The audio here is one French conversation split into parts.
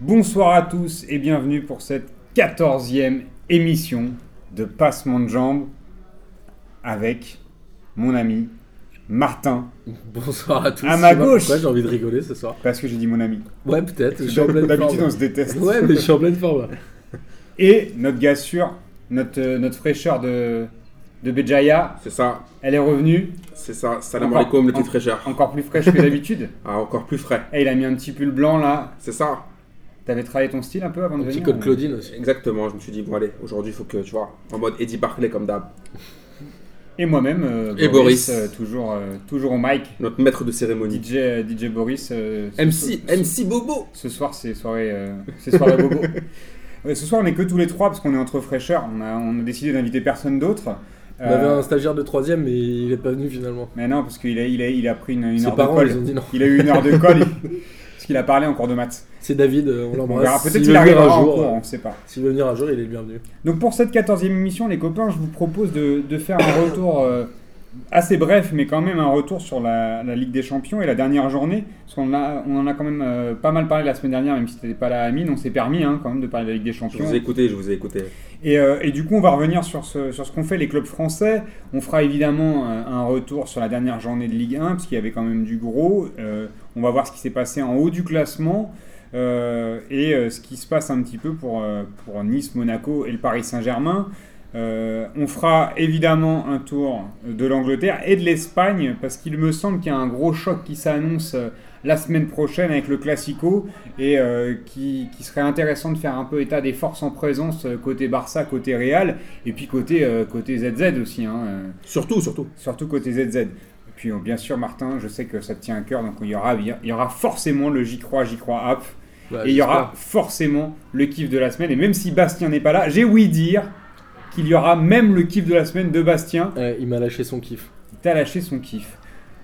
Bonsoir à tous et bienvenue pour cette quatorzième émission de Passement de Jambes avec mon ami Martin. Bonsoir à tous. À ma gauche. Pourquoi j'ai envie de rigoler ce soir Parce que j'ai dit mon ami. Ouais, peut-être. Je suis en pleine D'habitude forme. on se déteste. Ouais, mais je suis en pleine forme. Et notre gars sûr, notre, euh, notre fraîcheur de, de Béjaïa, C'est ça, elle est revenue c'est ça. Salam alaikum, le petit fraîcheur. encore plus fraîche que d'habitude. Ah, encore plus frais. Et il a mis un petit pull blanc là. C'est ça, T'avais travaillé ton style un peu avant de Un petit venir code Claudine aussi. exactement. Je me suis dit, bon, allez, aujourd'hui, il faut que, tu vois, en mode Eddie Barclay comme d'hab. Et moi-même, euh, Et Boris. euh, toujours, euh, toujours au mic. Notre maître de cérémonie. DJ, euh, DJ Boris. euh, ce- MC, ce- MC Bobo. Ce soir, c'est soirée, euh, c'est soirée bobo. Ouais, ce soir, on est que tous les trois parce qu'on est entre fraîcheurs. On a, on a décidé d'inviter personne d'autre. On avait Euh, un stagiaire de 3 mais il est pas venu finalement. Mais non, parce qu'il a, il a, il a pris une, une Ses heure de parents, ils ont dit non. Il a eu une heure de colle. il- qu'il a parlé en cours de maths. C'est David, euh, on l'embrasse. Peut-être S'il qu'il arrivera un en jour. cours, euh, on ne sait pas. S'il veut venir un jour, il est le bienvenu. Donc pour cette 14e émission, les copains, je vous propose de, de faire un retour euh, assez bref, mais quand même un retour sur la, la Ligue des Champions et la dernière journée. Parce qu'on a- on en a quand même euh, pas mal parlé la semaine dernière, même si tu n'étais pas là, Amine. On s'est permis hein, quand même de parler de la Ligue des Je Champions. vous ai écouté, je vous ai écouté. Et, euh, et du coup, on va revenir sur ce, sur ce qu'ont fait les clubs français. On fera évidemment euh, un retour sur la dernière journée de Ligue 1, parce qu'il y avait quand même du gros. On va voir ce qui s'est passé en haut du classement euh, et euh, ce qui se passe un petit peu pour, euh, pour Nice, Monaco et le Paris Saint-Germain. On fera évidemment un tour de l'Angleterre et de l'Espagne, parce qu'il me semble qu'il y a un gros choc qui s'annonce la semaine prochaine avec le Classico et qui, qui serait intéressant de faire un peu état des forces en présence côté Barça, côté Real, et puis côté, côté ZZ aussi, hein, Surtout, surtout. surtout côté ZZ. Puis euh, bien sûr Martin, je sais que ça te tient à cœur, donc il y aura, il y aura forcément le J'y crois, J'y crois app, Bah, et il y aura forcément le kiff de la semaine, et même si Bastien n'est pas là, j'ai ouï dire qu'il y aura même le kiff de la semaine de Bastien. Ouais, il m'a lâché son kiff. T'as lâché son kiff.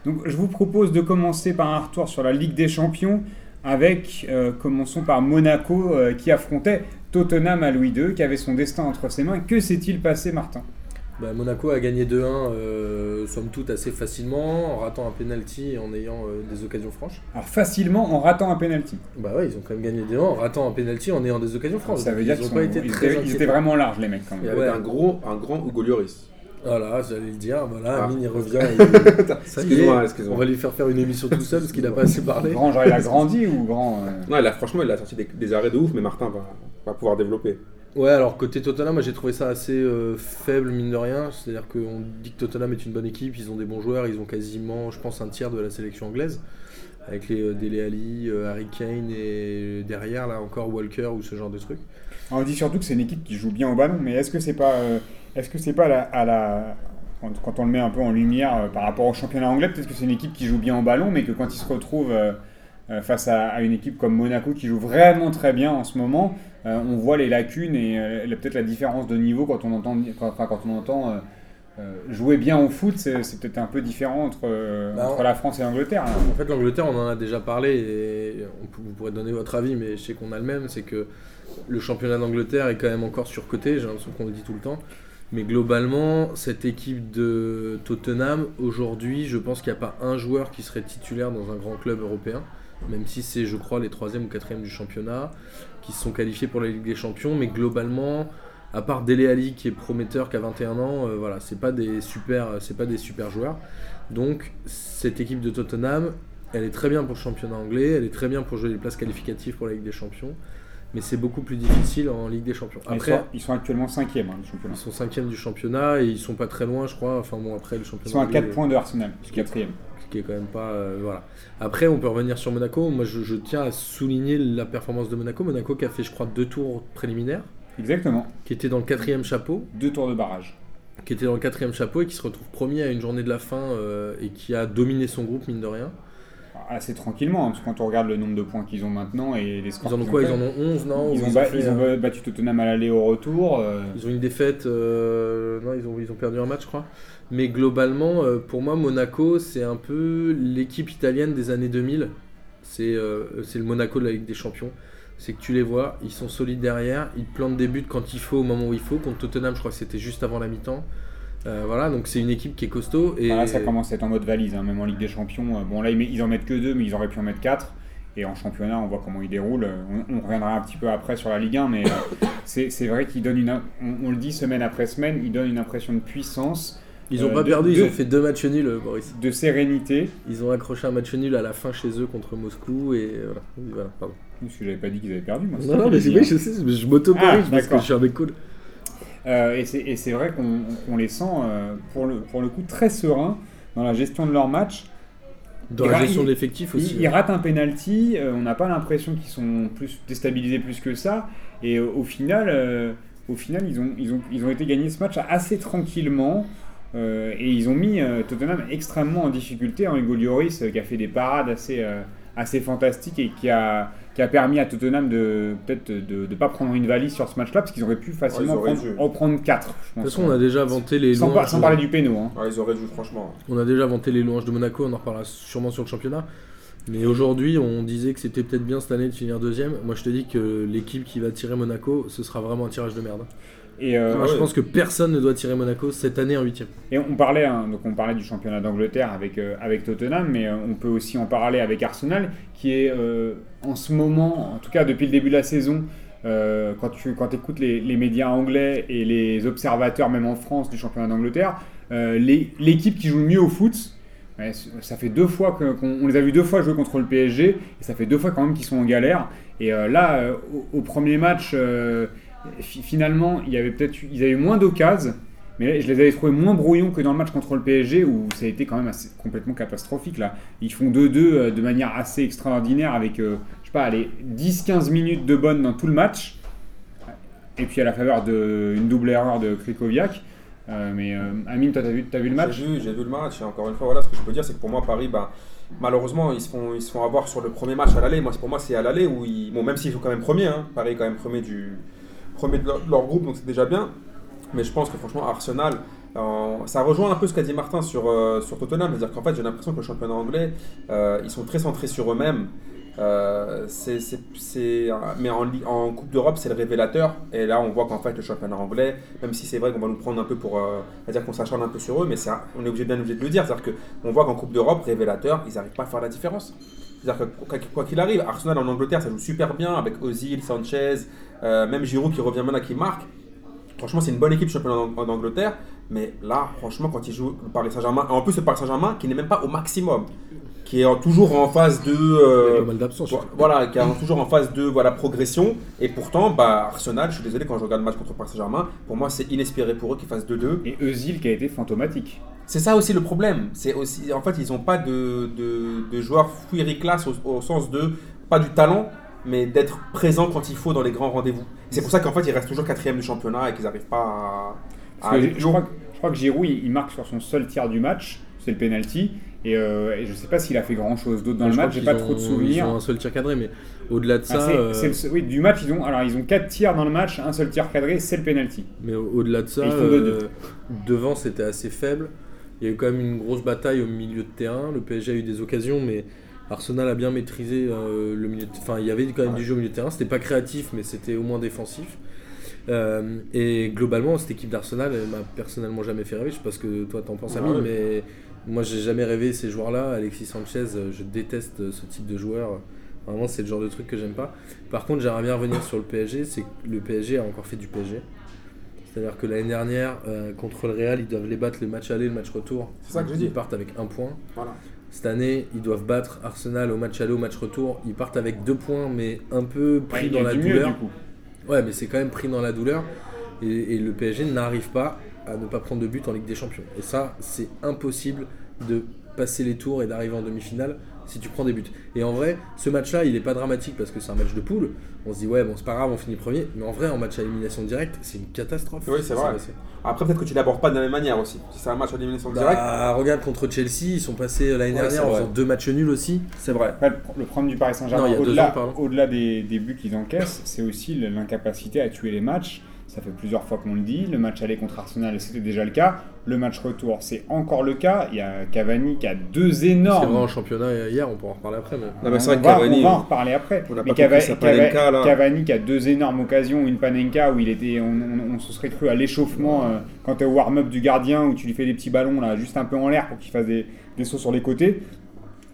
Donc je vous propose de commencer par un retour sur la Ligue des Champions avec, euh, commençons par Monaco euh, qui affrontait Tottenham à Louis II, qui avait son destin entre ses mains. Que s'est-il passé Martin? Bah, Monaco a gagné 2-1, euh, somme toute assez facilement, en ratant un penalty et en ayant euh, des occasions franches. Alors facilement en ratant un penalty. Bah ouais, ils ont quand même gagné 2-1 en ratant un penalty en ayant des occasions franches. Ça veut dire ils qu'ils ont sont- pas été ils très étaient, ils étaient vraiment larges les mecs quand même. Ouais. avec un gros, un grand Hugo Lloris. Voilà, j'allais le dire, voilà, Ah. Amine il revient. y Excuse-moi, on excuse-moi. va lui faire faire une émission tout seul parce qu'il a pas assez parlé. Grand, genre il a grandi ou grand euh, Non, là, franchement, il a sorti des, des arrêts de ouf, mais Martin va, va pouvoir développer. Ouais, alors côté Tottenham, moi j'ai trouvé ça assez euh, faible, mine de rien. C'est-à-dire qu'on dit que Tottenham est une bonne équipe, ils ont des bons joueurs, ils ont quasiment, je pense, un tiers de la sélection anglaise. Avec les euh, Dele Alli, euh, Harry Kane et derrière, là encore Walker ou ce genre de trucs. On dit surtout que c'est une équipe qui joue bien au ballon, mais est-ce que c'est pas, euh, est-ce que c'est pas à la, quand, on le met un peu en lumière euh, par rapport au championnat anglais, peut-être que c'est une équipe qui joue bien au ballon, mais que quand il se retrouve euh, euh, face à, à une équipe comme Monaco qui joue vraiment très bien en ce moment, euh, on voit les lacunes et euh, peut-être la différence de niveau quand on entend, quand, enfin, quand on entend euh, euh, jouer bien au foot, c'est, peut-être un peu différent entre, euh, Bah, entre la France et l'Angleterre. hein. En fait, l'Angleterre, on en a déjà parlé et on vous pourrez donner votre avis, mais je sais qu'on a le même. C'est que le championnat d'Angleterre est quand même encore surcoté, j'ai l'impression qu'on le dit tout le temps. Mais globalement, cette équipe de Tottenham, aujourd'hui, je pense qu'il n'y a pas un joueur qui serait titulaire dans un grand club européen, même si c'est, je crois, les 3e ou 4e du championnat, qui se sont qualifiés pour la Ligue des Champions. Mais globalement, à part Dele Alli qui est prometteur, qui a 21 ans, euh, voilà, c'est pas des super, c'est pas des super joueurs. Donc cette équipe de Tottenham, elle est très bien pour le championnat anglais, elle est très bien pour jouer les places qualificatives pour la Ligue des Champions, mais c'est beaucoup plus difficile en Ligue des Champions. Ils, Après, sont, ils sont actuellement cinquième hein, du championnat. ils sont cinquièmes du championnat et ils sont pas très loin, je crois. Enfin bon, après le Ils championnat sont à anglais, 4 points de Arsenal, du quatrième. Qui est quand même pas euh, voilà. Après, on peut revenir sur Monaco. Moi, je, je tiens à souligner la performance de Monaco. Monaco qui a fait, je crois, deux tours préliminaires, Exactement. qui était dans le quatrième chapeau. Deux tours de barrage. qui était dans le quatrième chapeau et qui se retrouve premier à une journée de la fin euh, et qui a dominé son groupe, mine de rien. Assez tranquillement, hein, parce que quand on regarde le nombre de points qu'ils ont maintenant et les scores Ils en ont quoi Ils en ont 11, non ils ont, fait, ils euh, battu Tottenham à l'aller au retour. euh, ils ont une défaite, euh, non, ils ont, ils ont perdu un match, je crois. Mais globalement, euh, pour moi, Monaco, c'est un peu l'équipe italienne des années 2000. C'est c'est le Monaco de la Ligue des Champions. C'est que tu les vois, ils sont solides derrière, ils te plantent des buts quand il faut, au moment où il faut. Contre Tottenham, je crois que c'était juste avant la mi-temps. Euh, voilà, donc c'est une équipe qui est costaud. Et Voilà, ça commence à être en mode valise, hein, même en Ligue des Champions. euh, Bon, là, ils, ils en mettent que deux, mais ils auraient pu en mettre quatre. Et en championnat, on voit comment il déroule. On, on reviendra un petit peu après sur la Ligue 1, mais euh, c'est c'est vrai qu'il donne une. On, on le dit semaine après semaine, il donne une impression de puissance, Ils ont Euh, pas de- perdu, ils ont fait deux matchs nuls, euh, Boris. de sérénité. Ils ont accroché un match nul à la fin chez eux contre Moscou et euh, voilà. voilà pardon. Parce que j'avais pas dit qu'ils avaient perdu. Moi, Non, non, mais c'est vrai oui, je sais, je m'auto-corrige Ah, parce que je suis un mec cool. Euh, et c'est vrai qu'on les sent, euh, pour, le, pour le coup, très sereins dans la gestion de leur match. Dans la gestion de l'effectif aussi. Ils, ratent un penalty, euh, on n'a pas l'impression qu'ils sont plus déstabilisés plus que ça. Et au final, au final ils, ont, ils, ont, ils ont été gagnés ce match assez tranquillement. et ils ont mis Tottenham extrêmement en difficulté. Hein, Hugo Lloris qui a fait des parades assez, assez fantastiques et qui a, qui a permis à Tottenham de peut-être de ne pas prendre une valise sur ce match-là parce qu'ils auraient pu facilement auraient prendre- dû. en prendre 4. De toute façon, on a déjà vanté les sans, louanges. sans parler du péno. Hein. Ouais, ils auraient dû, franchement. On a déjà vanté les louanges de Monaco, on en reparlera sûrement sur le championnat. Mais aujourd'hui, on disait que c'était peut-être bien cette année de finir deuxième. Moi, je te dis que l'équipe qui va tirer Monaco, ce sera vraiment un tirage de merde. Et, euh, Moi, je ouais. pense que personne ne doit tirer Monaco cette année en huitième. Et on parlait, hein, donc on parlait du championnat d'Angleterre avec, euh, avec Tottenham, mais euh, on peut aussi en parler avec Arsenal, qui est euh, en ce moment, en tout cas depuis le début de la saison, euh, quand tu quand écoutes les, les médias anglais et les observateurs, même en France, du championnat d'Angleterre, euh, l'équipe qui joue le mieux au foot, ouais, ça fait deux fois qu'on on les a vus deux fois jouer contre le PSG, et ça fait deux fois quand même qu'ils sont en galère. Et euh, là, euh, au, au premier match, euh, finalement, il y avait peut-être eu- ils avaient moins d'occasions. Mais je les avais trouvés moins brouillons que dans le match contre le PSG où ça a été quand même complètement catastrophique. Là. Ils font 2-2 euh, de manière assez extraordinaire avec, euh, je sais pas, allez, 10-15 minutes de bonne dans tout le match. Et puis à la faveur d'une double erreur de Krikoviak. Euh, mais euh, Amine, toi, t'as vu, le match? J'ai vu, vu le match. Et encore une fois, voilà, ce que je peux dire, c'est que pour moi, Paris, bah, malheureusement, ils se, font, ils se font avoir sur le premier match à l'aller. Moi, pour moi, c'est à l'aller où ils. Bon, même s'ils sont quand même premiers, hein, Paris est quand même premier, du, de leur, groupe, donc c'est déjà bien. Mais je pense que franchement, Arsenal, euh, ça rejoint un peu ce qu'a dit Martin sur, euh, sur Tottenham. C'est-à-dire qu'en fait, j'ai l'impression que le championnat anglais, euh, ils sont très centrés sur eux-mêmes. Euh, c'est, c'est- c'est- mais en, en Coupe d'Europe, c'est le révélateur. Et là, on voit qu'en fait, le championnat anglais, même si c'est vrai qu'on va nous prendre un peu pour. à dire qu'on s'acharne un peu sur eux, mais un- on est obligé, bien obligé de le dire. C'est-à-dire qu'on voit qu'en Coupe d'Europe, révélateur, ils n'arrivent pas à faire la différence. C'est-à-dire que quoi qu'il arrive, Arsenal en Angleterre, ça joue super bien avec Ozil, Sanchez, euh, même Giroud qui revient maintenant, qui marque. Franchement, c'est une bonne équipe championnat en, en Angleterre, mais là, franchement, quand ils jouent le Paris Saint-Germain, et en plus le Paris Saint-Germain qui n'est même pas au maximum, qui est toujours en phase de. Il y euh, mal Voilà, qui est toujours en phase de voilà, progression. Et pourtant, bah, Arsenal, je suis désolé quand je regarde le match contre Paris Saint-Germain, pour moi c'est inespéré pour eux qu'ils fassent 2-2. Et Özil qui a été fantomatique. C'est ça aussi le problème. C'est aussi, en fait, ils n'ont pas de, de, de joueurs class au, au sens de pas du talent, mais d'être présent quand il faut dans les grands rendez-vous. C'est pour ça qu'en fait, ils restent toujours quatrième du championnat et qu'ils n'arrivent pas à, à Parce aller que plus je, crois, que- je crois que Giroud, il, marque sur son seul tir du match, c'est le penalty. Et, euh, et je sais pas s'il a fait grand chose d'autre dans le match, j'ai pas ont- trop de Ils souvenirs. ont un seul tir cadré, mais au-delà de Ah, ça, c'est- euh, c'est le seul- oui, du match, ils ont, alors, ils ont 4 tirs dans le match, un seul tir cadré, c'est le penalty. mais au- au-delà de ça, ils euh, devant c'était assez faible. Il y a eu quand même une grosse bataille au milieu de terrain. Le PSG a eu des occasions, mais Arsenal a bien maîtrisé euh, le milieu. Enfin, il y avait quand même Ouais. du jeu au milieu de terrain. C'était pas créatif, mais c'était au moins défensif. Euh, et globalement, cette équipe d'Arsenal, elle m'a personnellement jamais fait rêver. Je sais pas ce que toi t'en penses, Ouais, Amine, ouais. mais moi j'ai jamais rêvé ces joueurs-là. Alexis Sanchez, euh, je déteste ce type de joueur. Vraiment, c'est le genre de truc que j'aime pas. Par contre, j'aimerais bien revenir sur le PSG. C'est que le PSG a encore fait du PSG. C'est-à-dire que l'année dernière, euh, contre le Real, ils doivent les battre le match aller, le match retour. C'est ça que je Ils dis. partent avec un point. Voilà. Cette année, ils doivent battre Arsenal au match aller, au match retour. Ils partent avec deux points, mais un peu pris Ouais, dans la mieux, douleur. du coup. Ouais, mais c'est quand même pris dans la douleur. Et, et le PSG n'arrive pas à ne pas prendre de but en Ligue des Champions. Et ça, c'est impossible de passer les tours et d'arriver en demi-finale si tu prends des buts. Et en vrai, ce match-là, il n'est pas dramatique parce que c'est un match de poule. On se dit, ouais, bon, c'est pas grave, on finit premier. Mais en vrai, en match à élimination directe, c'est une catastrophe. Oui, c'est vrai. passé. Après, peut-être que tu l'abordes pas de la même manière aussi. Si c'est un match à élimination directe, Bah, regarde contre Chelsea, ils sont passés l'année Ouais, dernière en faisant deux matchs nuls aussi. c'est vrai. Après, le, problème du Paris Saint-Germain, au-delà des, des buts qu'ils encaissent, c'est aussi l'incapacité à tuer les matchs. Ça fait plusieurs fois qu'on le dit. Le match aller contre Arsenal, c'était déjà le cas? Le match retour, c'est encore le cas. Il y a Cavani qui a deux C'est énormes. vrai en championnat hier, on pourra en reparler après. Mais... Non, mais c'est on, vrai que va, Cavani, on va en reparler après. on Mais pas compris sa Cava- Panenka, là. Cavani qui a deux énormes occasions, une Panenka où il était, on, on- on se serait cru à l'échauffement euh, quand tu es au warm-up du gardien où tu lui fais des petits ballons là, juste un peu en l'air pour qu'il fasse des, des sauts sur les côtés.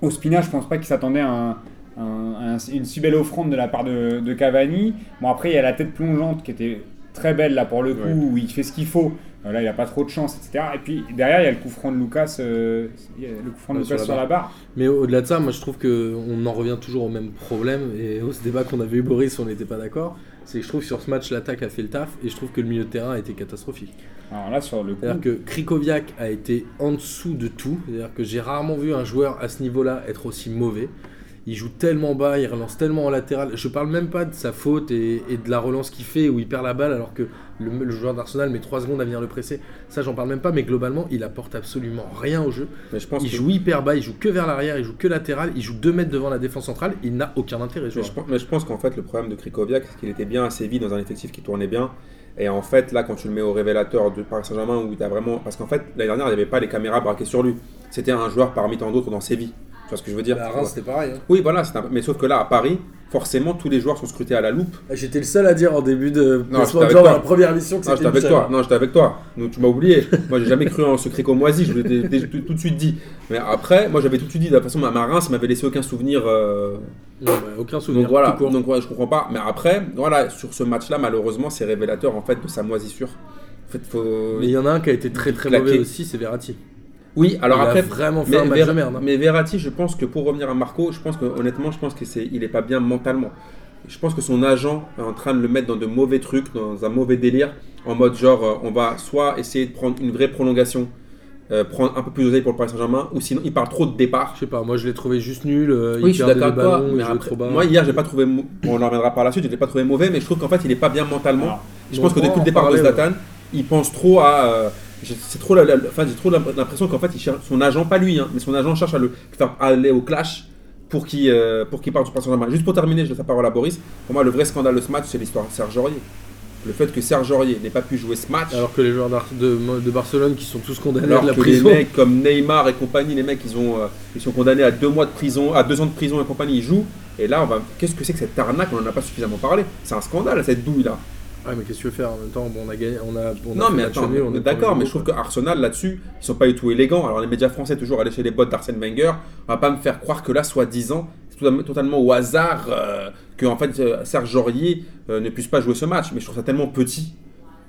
Ospina, je pense pas qu'il s'attendait à un, un- un- une si belle offrande de la part de, de Cavani. Bon, après, il y a la tête plongeante qui était très belle là pour le coup, Ouais. où il fait ce qu'il faut. Euh, là, il a pas trop de chance, etc. Et puis derrière, il y a le coup franc de Lucas, euh, le coup franc de Lucas sur sur la la barre. Mais au-delà de ça, moi je trouve qu'on en revient toujours au même problème. Et au ce débat qu'on avait eu, Boris, on n'était pas d'accord. C'est que je trouve que sur ce match, l'attaque a fait le taf. Et je trouve que le milieu de terrain a été catastrophique. Alors là, sur le coup, C'est-à-dire que Krikoviak a été en dessous de tout. C'est-à-dire que j'ai rarement vu un joueur à ce niveau-là être aussi mauvais. Il joue tellement bas, il relance tellement en latéral. Je parle même pas de sa faute et, et de la relance qu'il fait où il perd la balle alors que le, le joueur d'Arsenal met 3 secondes à venir le presser. Ça, j'en parle même pas, mais globalement, il apporte absolument rien au jeu. Mais je pense Il que- joue hyper bas, il joue que vers l'arrière, il joue que latéral, il joue 2 mètres devant la défense centrale. Il n'a aucun intérêt. ce Mais joueur. je, pense- mais je pense qu'en fait, le problème de Krikoviak, c'est qu'il était bien à Séville dans un effectif qui tournait bien. Et en fait, là, quand tu le mets au révélateur de Paris Saint-Germain, où tu as vraiment. Parce qu'en fait, l'année dernière, il n'y avait pas les caméras braquées sur lui. C'était un joueur parmi tant d'autres dans Séville. Tu vois ce que je veux dire Bah, à Reims, c'était pareil. hein. Oui, voilà, un- mais sauf que là, à Paris, forcément, tous les joueurs sont scrutés à la loupe. J'étais le seul à dire en début de Non, genre toi. dans la première émission que Non, c'était j'étais avec toi. Non, j'étais avec toi. Donc, tu m'as oublié. moi, j'ai jamais cru en ce Crico-Moisi. Je l'ai tout, tout de suite dit. Mais après, moi, j'avais tout de suite dit. De toute façon, ma ma Reims m'avait laissé aucun souvenir. euh, Non, bah, aucun souvenir. Donc voilà, donc ouais, je comprends pas. Mais après, voilà, sur ce match-là, malheureusement, c'est révélateur en fait de sa moisissure. En fait, faut. Mais il y en a un qui a été très très mauvais aussi, c'est Verratti. Oui, alors il après, a vraiment fait mais, un match Ver- de merde. hein. mais Verratti, je pense que pour revenir à Marco, je pense que honnêtement, je pense que c'est, il est pas bien mentalement. Je pense que son agent est en train de le mettre dans de mauvais trucs, dans un mauvais délire, en mode genre, euh, on va soit essayer de prendre une vraie prolongation, euh, prendre un peu plus d'oseille pour le Paris Saint-Germain, ou sinon il parle trop de départ. Je sais pas, moi je l'ai trouvé juste nul. euh, Oui, il je suis d'accord toi. Mais après, moi hier, j'ai pas trouvé, on en reviendra par la suite, je l'ai pas trouvé mauvais, mais je trouve qu'en fait, il est pas bien mentalement. Alors, je pense que depuis le départ de Zlatan, il pense trop à. euh, c'est trop la- la- enfin, j'ai trop l'impression qu'en fait, il cherche, son agent, pas lui, hein, mais son agent cherche à le faire aller au clash pour qu'il euh, pour qu'il parte du Paris Saint-Germain. Juste pour terminer, je laisse la parole à Boris. Pour moi, le vrai scandale de ce match, c'est l'histoire de Serge Aurier. Le fait que Serge Aurier n'ait pas pu jouer ce match. Alors que les joueurs de, de Barcelone qui sont tous condamnés Alors à de la que prison. les mecs comme Neymar et compagnie, les mecs ils ont euh, ils sont condamnés à deux mois de prison, à deux ans de prison et compagnie, ils jouent. Et là, on va, qu'est-ce que c'est que cette arnaque? On en a pas suffisamment parlé. C'est un scandale cette douille Ouais, mais qu'est-ce que tu veux faire en même temps Bon, on a gagné, on a. On a non mais attends, on est d'accord, mais je trouve que Arsenal là-dessus, ils sont pas du tout élégants. Alors les médias français toujours aller chez les bottes d'Arsène Wenger. On va pas me faire croire que là, soi-disant, c'est totalement- au hasard euh, que en fait euh, Serge Aurier euh, ne puisse pas jouer ce match. Mais je trouve ça tellement petit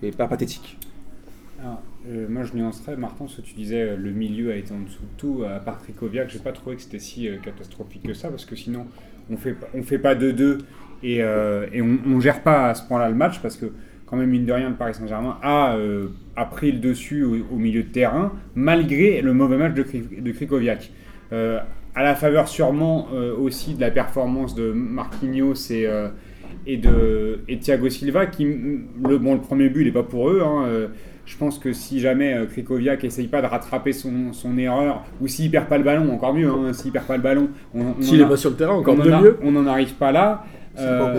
et pas pathétique. Alors, euh, moi, je nuancerais, Martin, ce que tu disais, le milieu a été en dessous de tout. À part Krikoviak, j'ai pas trouvé que c'était si euh, catastrophique que ça, parce que sinon, on fait, pas- on fait pas 2-2 et, euh, et on, on gère pas à ce point-là le match, parce que quand même, mine de rien, le Paris Saint-Germain a, euh, a pris le dessus au, au milieu de terrain, malgré le mauvais match de, de Krikoviak. Euh, à la faveur sûrement euh, aussi de la performance de Marquinhos et, et de et Thiago Silva qui le bon le premier but il est pas pour eux hein, je pense que si jamais Krikoviak essaye pas de rattraper son, son erreur ou s'il perd pas le ballon encore mieux hein, s'il perd pas le ballon on, on S'il en est a- pas sur le terrain, encore on a- mieux. on n'en arrive pas là C'est Euh, pas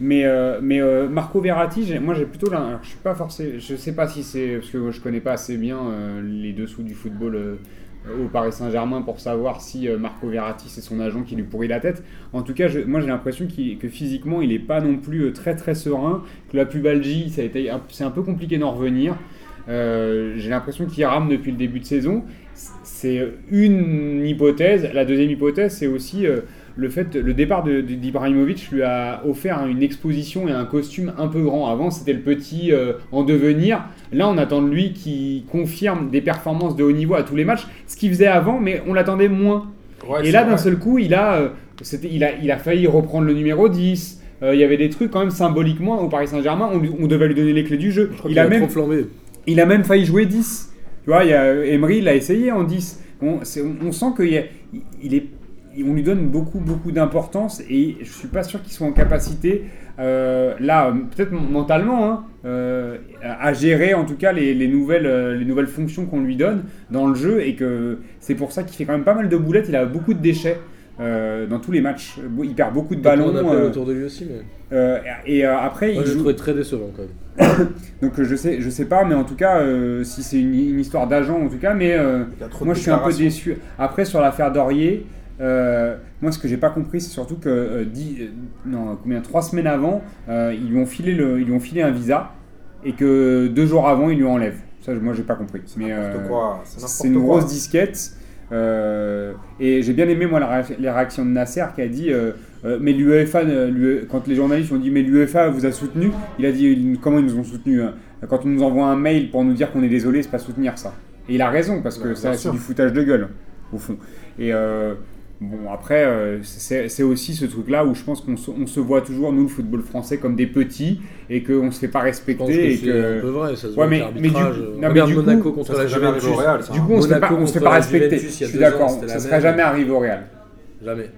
mais, euh, mais euh, Marco Verratti, moi j'ai plutôt là, alors, je suis pas forcé, je sais pas si c'est parce que je connais pas assez bien euh, les dessous du football au Paris Saint-Germain pour savoir si Marco Verratti c'est son agent qui lui pourrit la tête. En tout cas, je- moi j'ai l'impression que physiquement il est pas non plus très très serein, que la pubalgie c'est un peu compliqué d'en revenir. J'ai l'impression qu'il rame depuis le début de saison. C'est une hypothèse. La deuxième hypothèse, c'est aussi le fait le départ d'Ibrahimovic lui a offert une exposition et un costume un peu grand. Avant, c'était le petit euh, en devenir. Là, on attend de lui qui confirme des performances de haut niveau à tous les matchs, ce qu'il faisait avant, mais on l'attendait moins. et là, d'un seul coup, il a, euh, il, a, il a failli reprendre le numéro 10. Euh, il y avait des trucs quand même symboliquement au Paris Saint-Germain, on, devait lui donner les clés du jeu. Je crois Il a a même flambé. il a même failli jouer 10. Tu vois, il a, Emery l'a essayé en 10. On, sent qu'il a- il est, on lui donne beaucoup, beaucoup d'importance et je suis pas sûr qu'il soit en capacité, euh, là, peut-être mentalement, hein, euh, à gérer en tout cas les, les nouvelles, euh, les nouvelles fonctions qu'on lui donne dans le jeu et que c'est pour ça qu'il fait quand même pas mal de boulettes. Il a beaucoup de déchets. euh, dans tous les matchs, il perd beaucoup de ballons. On euh, autour de lui aussi, mais. euh, et euh, après, Moi, il je joue- trouvé très décevant quand même. donc je sais, je sais pas, mais en tout cas, euh, si c'est une, une histoire d'agent en tout cas, mais euh, moi je suis un peu déçu. Après sur l'affaire Dorier, euh, moi ce que j'ai pas compris, c'est surtout que euh, dix- euh, non, combien, trois semaines avant, euh, ils lui ont filé le, ils lui ont filé un visa et que deux jours avant ils lui enlèvent. Ça, moi j'ai pas compris. C'est Mais une grosse disquette. Et j'ai bien aimé moi la les réactions de Nasser qui a dit mais l'UEFA l'UE quand les journalistes ont dit mais l'UEFA vous a soutenu il a dit comment ils nous ont soutenu hein quand on nous envoie un mail pour nous dire qu'on est désolé c'est pas soutenir ça et il a raison parce que Ouais, ça bien c'est du foutage de gueule au fond et euh, Bon, après, euh, c'est aussi ce truc-là où je pense qu'on se, voit toujours, nous, le football français, comme des petits et qu'on ne se fait pas respecter. c'est que... un peu vrai, ça se Ouais, voit mais- mais du- l'arbitrage. non, mais du coup, Monaco Ça contre serait la jamais arrivé Juventus. au Real, ça. Du coup, on ne se fait pas, Monaco on se fait pas respecter. Juventus, Je suis d'accord, ça ne serait jamais arrivé au Real. Jamais.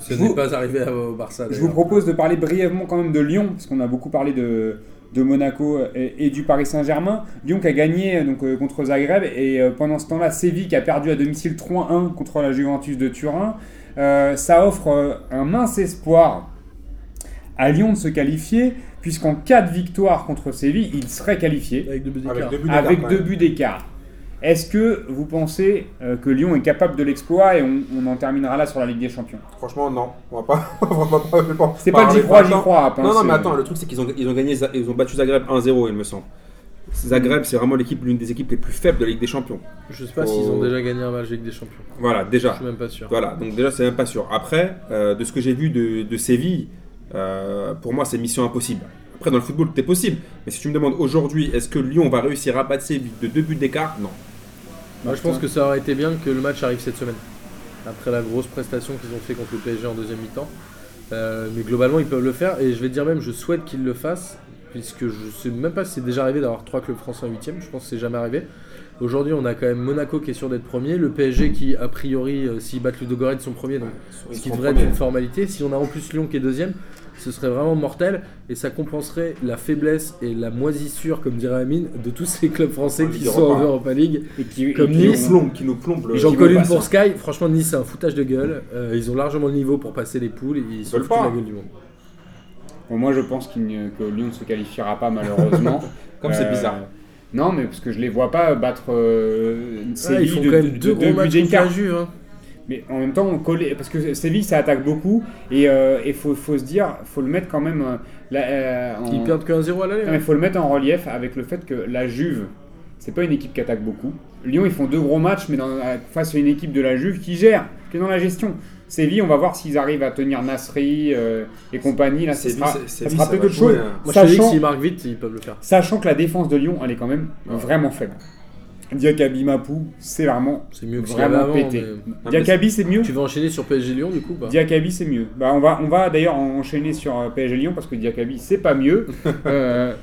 Ce n'est pas arrivé au Barça. Je vous propose de parler brièvement quand même de Lyon, parce qu'on a beaucoup parlé de, de Monaco et, et du Paris Saint-Germain. Lyon qui a gagné donc, euh, contre Zagreb, et euh, pendant ce temps-là, Séville qui a perdu à domicile 3-1 contre la Juventus de Turin. Euh, ça offre euh, un mince espoir à Lyon de se qualifier, puisqu'en cas de victoire contre Séville, il serait qualifié Avec deux d'écart. avec buts d'écart. Est-ce que vous pensez euh, que Lyon est capable de l'exploit et on, on en terminera là sur la Ligue des Champions? Franchement, non. On va pas. on va pas- je C'est pas j'y crois, j'y crois. Non, non, mais attends, le truc c'est qu'ils ont, ils ont gagné, ils ont battu Zagreb 1-0, il me semble. Zagreb, c'est vraiment l'équipe, l'une des équipes les plus faibles de la Ligue des Champions. Je sais pas Oh. s'ils ont déjà gagné un match avec des champions. Voilà, Je déjà. suis même pas sûr. Voilà, donc déjà, c'est même pas sûr. Après, euh, de ce que j'ai vu de, de Séville, euh, pour moi, c'est mission impossible. Après, dans le football, tout est possible. Mais si tu me demandes aujourd'hui, est-ce que Lyon va réussir à battre Séville de deux buts d'écart? Non. Moi, je pense que ça aurait été bien que le match arrive cette semaine. Après la grosse prestation qu'ils ont fait contre le PSG en deuxième mi-temps. Euh, mais globalement, ils peuvent le faire. Et je vais dire même, je souhaite qu'ils le fassent. Puisque je sais même pas si c'est déjà arrivé d'avoir trois clubs français en huitième. Je pense que c'est jamais arrivé. Aujourd'hui, on a quand même Monaco qui est sûr d'être premier. Le PSG qui, a priori, euh, s'ils battent le Dogorets, sont premiers. Donc, Ils ce qui devrait être une formalité. Si on a en plus Lyon qui est deuxième, ce serait vraiment mortel. Et ça compenserait la faiblesse et la moisissure, comme dirait Amine, de tous ces clubs français qui sont en Europa. League. Et qui, Comme et qui Nice. nous plombe, qui nous plombe le. J'en qui colle une pour ça. Sky. Franchement, Nice, c'est un foutage de gueule. Euh, ils ont largement le niveau pour passer les poules. Et ils pas. la gueule du monde. Bon, moi, je pense que Lyon ne se qualifiera pas malheureusement. Comme c'est Euh, bizarre. Non, mais parce que je les vois pas battre euh, Ouais, Séville ils font de, quand même de- deux de gros buts matchs contre d'écart. la Juve. hein. Mais en même temps, parce que Séville, ça attaque beaucoup. Et il faut, faut se dire, faut le mettre quand même. euh, la- euh, en- Ils perdent que 1-0 à l'aller. Non, hein. faut le mettre en relief avec le fait que la Juve, c'est pas une équipe qui attaque beaucoup. Lyon, ils font deux gros matchs, mais dans, face à une équipe de la Juve qui gère, qui est dans la gestion. Séville, on va voir s'ils arrivent à tenir Nasri euh, et compagnie. Là, ça sera, ça sera peut-être autre chose. hein. Moi, je dis que Sachant, s'ils marquent vite, ils peuvent le faire. sachant que la défense de Lyon, elle est quand même Ouais. vraiment faible. Diakabi Mapou, c'est vraiment, C'est mieux que vraiment avant. pété. mais- Diakabi, c'est mieux Tu vas enchaîner sur PSG Lyon du coup. Diakabi, c'est mieux. Bah, on va, on va d'ailleurs enchaîner sur euh, PSG Lyon parce que Diakabi, c'est pas mieux. Euh,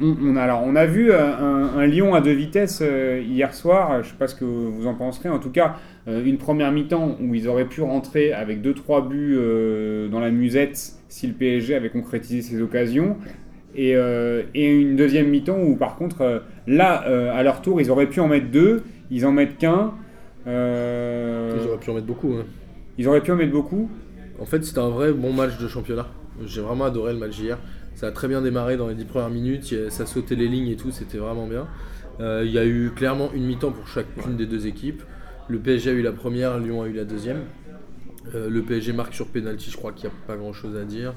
on, on a, alors, on a vu euh, un, un Lyon à deux vitesses euh, hier soir. Je sais pas ce que vous en penserez. En tout cas, euh, une première mi-temps où ils auraient pu rentrer avec 2-3 buts dans la musette si le PSG avait concrétisé ses occasions. Et, euh, et une deuxième mi-temps où, par contre, euh, là, euh, à leur tour, ils auraient pu en mettre deux. Ils en mettent qu'un. Ils auraient pu en mettre beaucoup. hein. ils auraient pu en mettre beaucoup. En fait, c'était un vrai bon match de championnat. J'ai vraiment adoré le match hier. Ça a très bien démarré dans les 10 premières minutes. Ça sautait les lignes et tout, c'était vraiment bien. Il y a eu clairement une mi-temps pour chacune des deux équipes. Le PSG a eu la première, Lyon a eu la deuxième. Le PSG marque sur penalty, je crois qu'il n'y a pas grand chose à dire.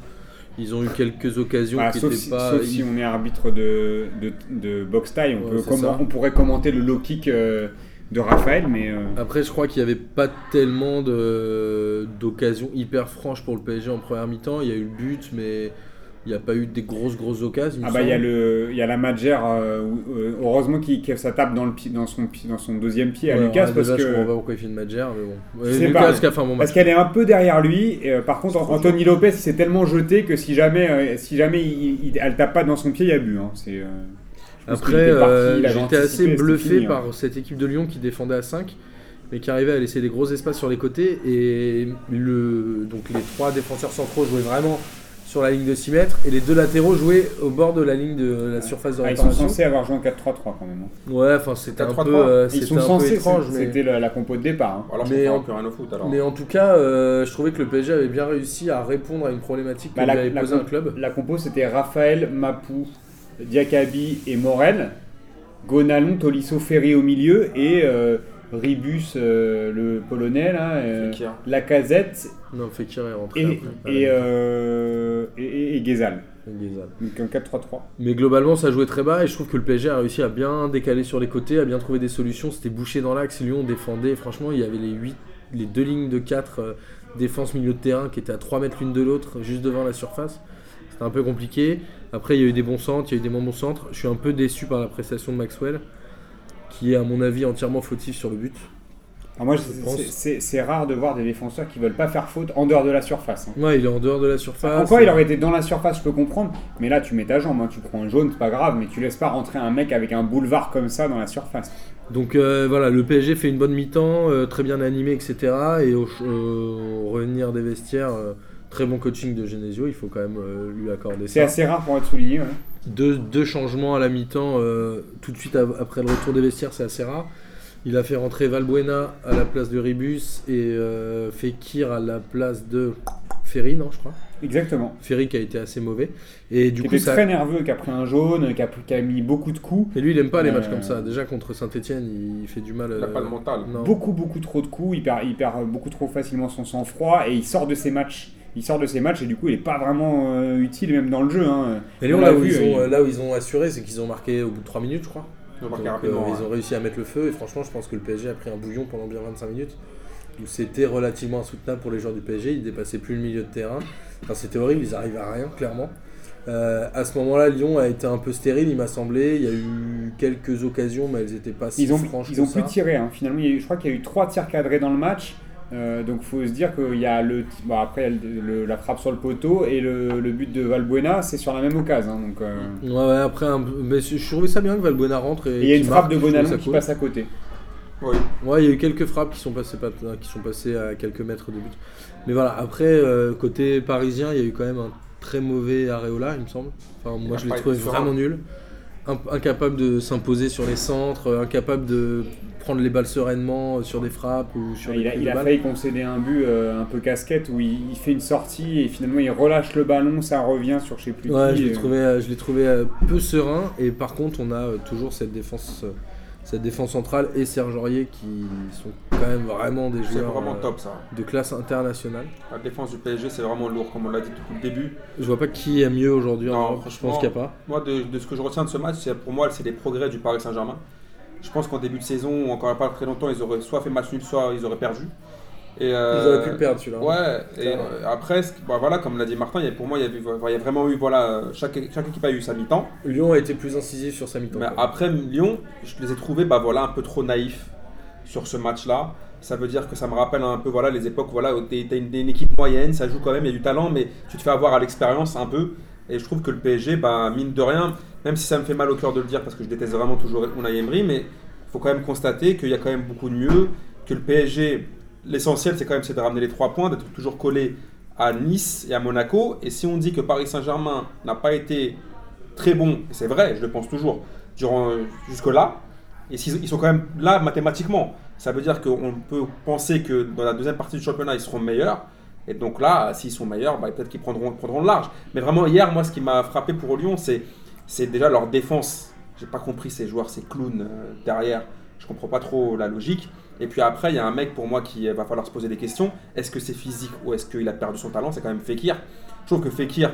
Ils ont eu quelques occasions Bah, qui sauf, si, pas. sauf si on est arbitre de, de, de box tie, on, Ouais, peut c'est comment- ça. on pourrait commenter le low kick euh, de Raphaël, mais euh, Après, je crois qu'il n'y avait pas tellement d'occasions hyper franches pour le PSG en première mi-temps. Il y a eu le but, mais il n'y a pas eu des grosses, grosses occasions. ah bah il y a le y a la Madjer, euh, euh, heureusement qu'il que ça tape dans le dans son dans son deuxième pied à Lucas parce déjà, je comprends que pas pourquoi il fait une Madjer, mais bon. Ouais, sais Lucas pas. qui a fait un bon match. parce qu'elle est un peu derrière lui. Et, euh, par contre, Anthony Lopez s'est tellement jeté que si jamais euh, si jamais il, il- elle tape pas dans son pied, il y a but. hein. C'est Après, j'étais assez bluffé fini, hein. par cette équipe de Lyon qui défendait à 5, mais qui arrivait à laisser des gros espaces sur les côtés. Et le, donc les trois défenseurs centraux jouaient vraiment sur la ligne de 6 mètres, et les deux latéraux jouaient au bord de la ligne de la surface de Ah, ils sont censés avoir joué en 4-3-3 quand même. hein. Ouais, enfin c'était un 4-3-3. peu, euh, Ils c'était sont un peu censés, étrange, c'est- mais... c'était la, la compo de départ. hein. Alors, je Mais en- plus rien au foot alors. Mais en tout cas, euh, je trouvais que le PSG avait bien réussi à répondre à une problématique que Bah, lui la- avait la posé un club. La compo, c'était Raphaël, Mapou, Diakabi et Morel. Gonalon, Tolisso, Ferry au milieu et euh, Ribus, euh, le polonais, là, euh, Non, Fekir est rentré et, après. et, euh, et. Donc un 4-3-3. Mais globalement, ça jouait très bas et je trouve que le PSG a réussi à bien décaler sur les côtés, à bien trouver des solutions. C'était bouché dans l'axe, Lyon défendait. Franchement, il y avait les, les deux lignes de 4 euh, défense milieu de terrain qui étaient à 3 mètres l'une de l'autre, juste devant la surface. C'était un peu compliqué. Après, il y a eu des bons centres, il y a eu des moins bons centres. Je suis un peu déçu par la prestation de Maxwell, qui est à mon avis entièrement fautif sur le but. Alors moi, Je c'est- pense. c'est c'est rare de voir des défenseurs qui veulent pas faire faute en dehors de la surface. hein. Ouais, il est en dehors de la surface. Encore, il aurait été dans la surface, je peux comprendre. Mais là, tu mets ta jambe, hein, tu prends un jaune, c'est pas grave. Mais tu laisses pas rentrer un mec avec un boulevard comme ça dans la surface. Donc euh, voilà, le PSG fait une bonne mi-temps, euh, très bien animé, etc. Et au, euh, au revenir des vestiaires, euh, très bon coaching de Genesio, il faut quand même lui accorder C'est ça. assez rare pour être souligné. ouais. Deux, deux changements à la mi-temps, euh, tout de suite av- après le retour des vestiaires, c'est assez rare. Il a fait rentrer Valbuena à la place de Ribus et euh, Fekir à la place de Ferry, non, je crois. Exactement. Ferry qui a été assez mauvais. Et du qui coup, était ça. très nerveux, qui a pris un jaune, qui a, qui a mis beaucoup de coups. Et lui, il aime pas les Euh, matchs comme ça. Déjà contre Saint-Etienne, il fait du mal. Il n'a euh, pas le mental. non. Beaucoup, beaucoup trop de coups. Il perd, il perd beaucoup trop facilement son sang-froid et il sort de ses matchs. Il sort de ses matchs et du coup, il est pas vraiment euh, utile même dans le jeu. hein. Et Lyon, On l'a là où, vu, ils ont, il- euh, là où ils ont assuré, c'est qu'ils ont marqué au bout de 3 minutes, je crois. Ils ont marqué Donc, rapidement. euh, ouais. ils ont réussi à mettre le feu et franchement, je pense que le PSG a pris un bouillon pendant bien 25 minutes. où C'était relativement insoutenable pour les joueurs du PSG. Ils dépassaient plus le milieu de terrain. Enfin, c'était horrible. Ils arrivaient à rien, clairement. Euh, à ce moment-là, Lyon a été un peu stérile, il m'a semblé. Il y a eu quelques occasions, mais elles n'étaient pas si Ils ont, franches ils que ont ça. tirer. hein. Finalement, il y a eu- je crois qu'il y a eu trois tirs cadrés dans le match. Euh, donc faut se dire qu'il y a le, bon, après il y a le- le- la frappe sur le poteau et le, le but de Valbuena c'est sur la même occasion. hein. donc euh, Ouais, ouais, après, un... mais je trouvais ça bien que Valbuena rentre. Et, il y a une frappe marque, de Bonalon qui cool. passe à côté. Oui. Ouais, il y a eu quelques frappes qui sont passées, pas- qui sont passées à quelques mètres de but. Mais voilà, après, euh, côté parisien, il y a eu quand même un très mauvais Areola, il me semble. Enfin, moi, je l'ai trouvé vraiment nul. In- incapable de s'imposer sur les centres, euh, incapable de prendre les balles sereinement euh, sur des frappes ou sur des Il a, prises il de a balles. failli concéder un but euh, un peu casquette où il, il fait une sortie et finalement il relâche le ballon, ça revient sur je sais plus Ouais, qui. je l'ai trouvé, euh, je l'ai trouvé peu serein. Et par contre, on a toujours cette défense, cette défense centrale et Serge Aurier qui sont quand même vraiment des C'est joueurs vraiment euh, top ça. de classe internationale. La défense du PSG, c'est vraiment lourd, comme on l'a dit depuis le début. Je vois pas qui est mieux aujourd'hui. Europe. Je pense qu'il n'y a pas. Moi, de, de ce que je retiens de ce match, c'est pour moi, c'est les progrès du Paris Saint-Germain. Je pense qu'en début de saison, ou encore pas très longtemps, ils auraient soit fait match nul, soit ils auraient perdu. Et, euh, Ils auraient pu le perdre celui-là. Ouais, et euh, après, bah, voilà, comme l'a dit Martin, il y a, pour moi, il y, a, y vraiment eu, voilà, chaque, chaque équipe a eu sa mi-temps. Lyon a été plus incisif sur sa mi-temps. Après, Lyon, je les ai trouvés, bah, voilà, un peu trop naïfs sur ce match-là. Ça veut dire que ça me rappelle un peu voilà, les époques voilà, où tu une, t'es une équipe moyenne, ça joue quand même, il y a du talent, mais tu te fais avoir à l'expérience un peu. Et je trouve que le PSG, bah, mine de rien, même si ça me fait mal au cœur de le dire parce que je déteste vraiment toujours Unai Emery, mais il faut quand même constater qu'il y a quand même beaucoup de mieux, que le PSG, l'essentiel c'est quand même c'est de ramener les trois points, d'être toujours collé à Nice et à Monaco. Et si on dit que Paris Saint-Germain n'a pas été très bon, c'est vrai, je le pense toujours, jusque-là, et s'ils ils sont quand même là mathématiquement, ça veut dire qu'on peut penser que dans la deuxième partie du championnat, ils seront meilleurs. Et donc là, s'ils sont meilleurs, bah, peut-être qu'ils prendront, prendront le large. Mais vraiment, hier, moi, ce qui m'a frappé pour Lyon, c'est c'est déjà leur défense. J'ai pas compris ces joueurs, ces clowns euh, derrière. Je comprends pas trop la logique. Et puis après, il y a un mec pour moi qui euh, va falloir se poser des questions. Est-ce que c'est physique ou est-ce qu'il a perdu son talent? C'est quand même Fekir. Je trouve que Fekir,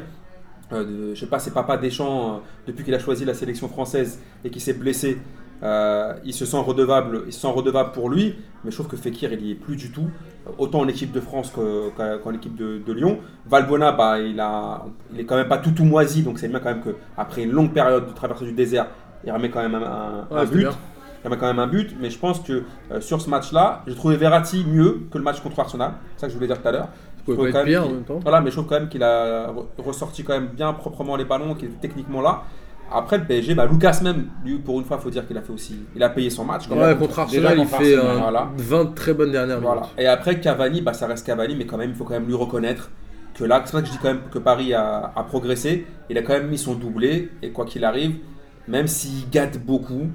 euh, de- je sais pas, c'est Papa Deschamps, euh, depuis qu'il a choisi la sélection française et qu'il s'est blessé, euh, il se sent redevable, il se sent redevable pour lui, mais je trouve que Fekir, il y est plus du tout, autant en équipe de France que- qu'en équipe de, de Lyon. Valbona, bah, il, a, il est quand même pas tout tout moisi, donc c'est bien quand même qu'après une longue période de traversée du désert, il remet quand même un, un- Ouais, un c'était but. bien. Il remet quand même un but, mais je pense que euh, sur ce match-là, j'ai trouvé Verratti mieux que le match contre Arsenal. C'est ça que je voulais dire tout à l'heure. Je quand être pire en même temps. Voilà, mais je trouve quand même qu'il a re- ressorti quand même bien proprement les ballons, qu'il était techniquement là. Après le PSG, bah, Lucas même, lui pour une fois, faut dire qu'il a fait aussi, il a payé son match. quand Ouais, même. contre Arsenal, il fait Arsenal, un voilà. 20 très bonnes dernières Voilà. minutes. Et après Cavani, bah, ça reste Cavani, mais quand même, il faut quand même lui reconnaître que là, c'est pour ça que je dis quand même que Paris a, a progressé. Il a quand même mis son doublé, et quoi qu'il arrive, même s'il gâte beaucoup,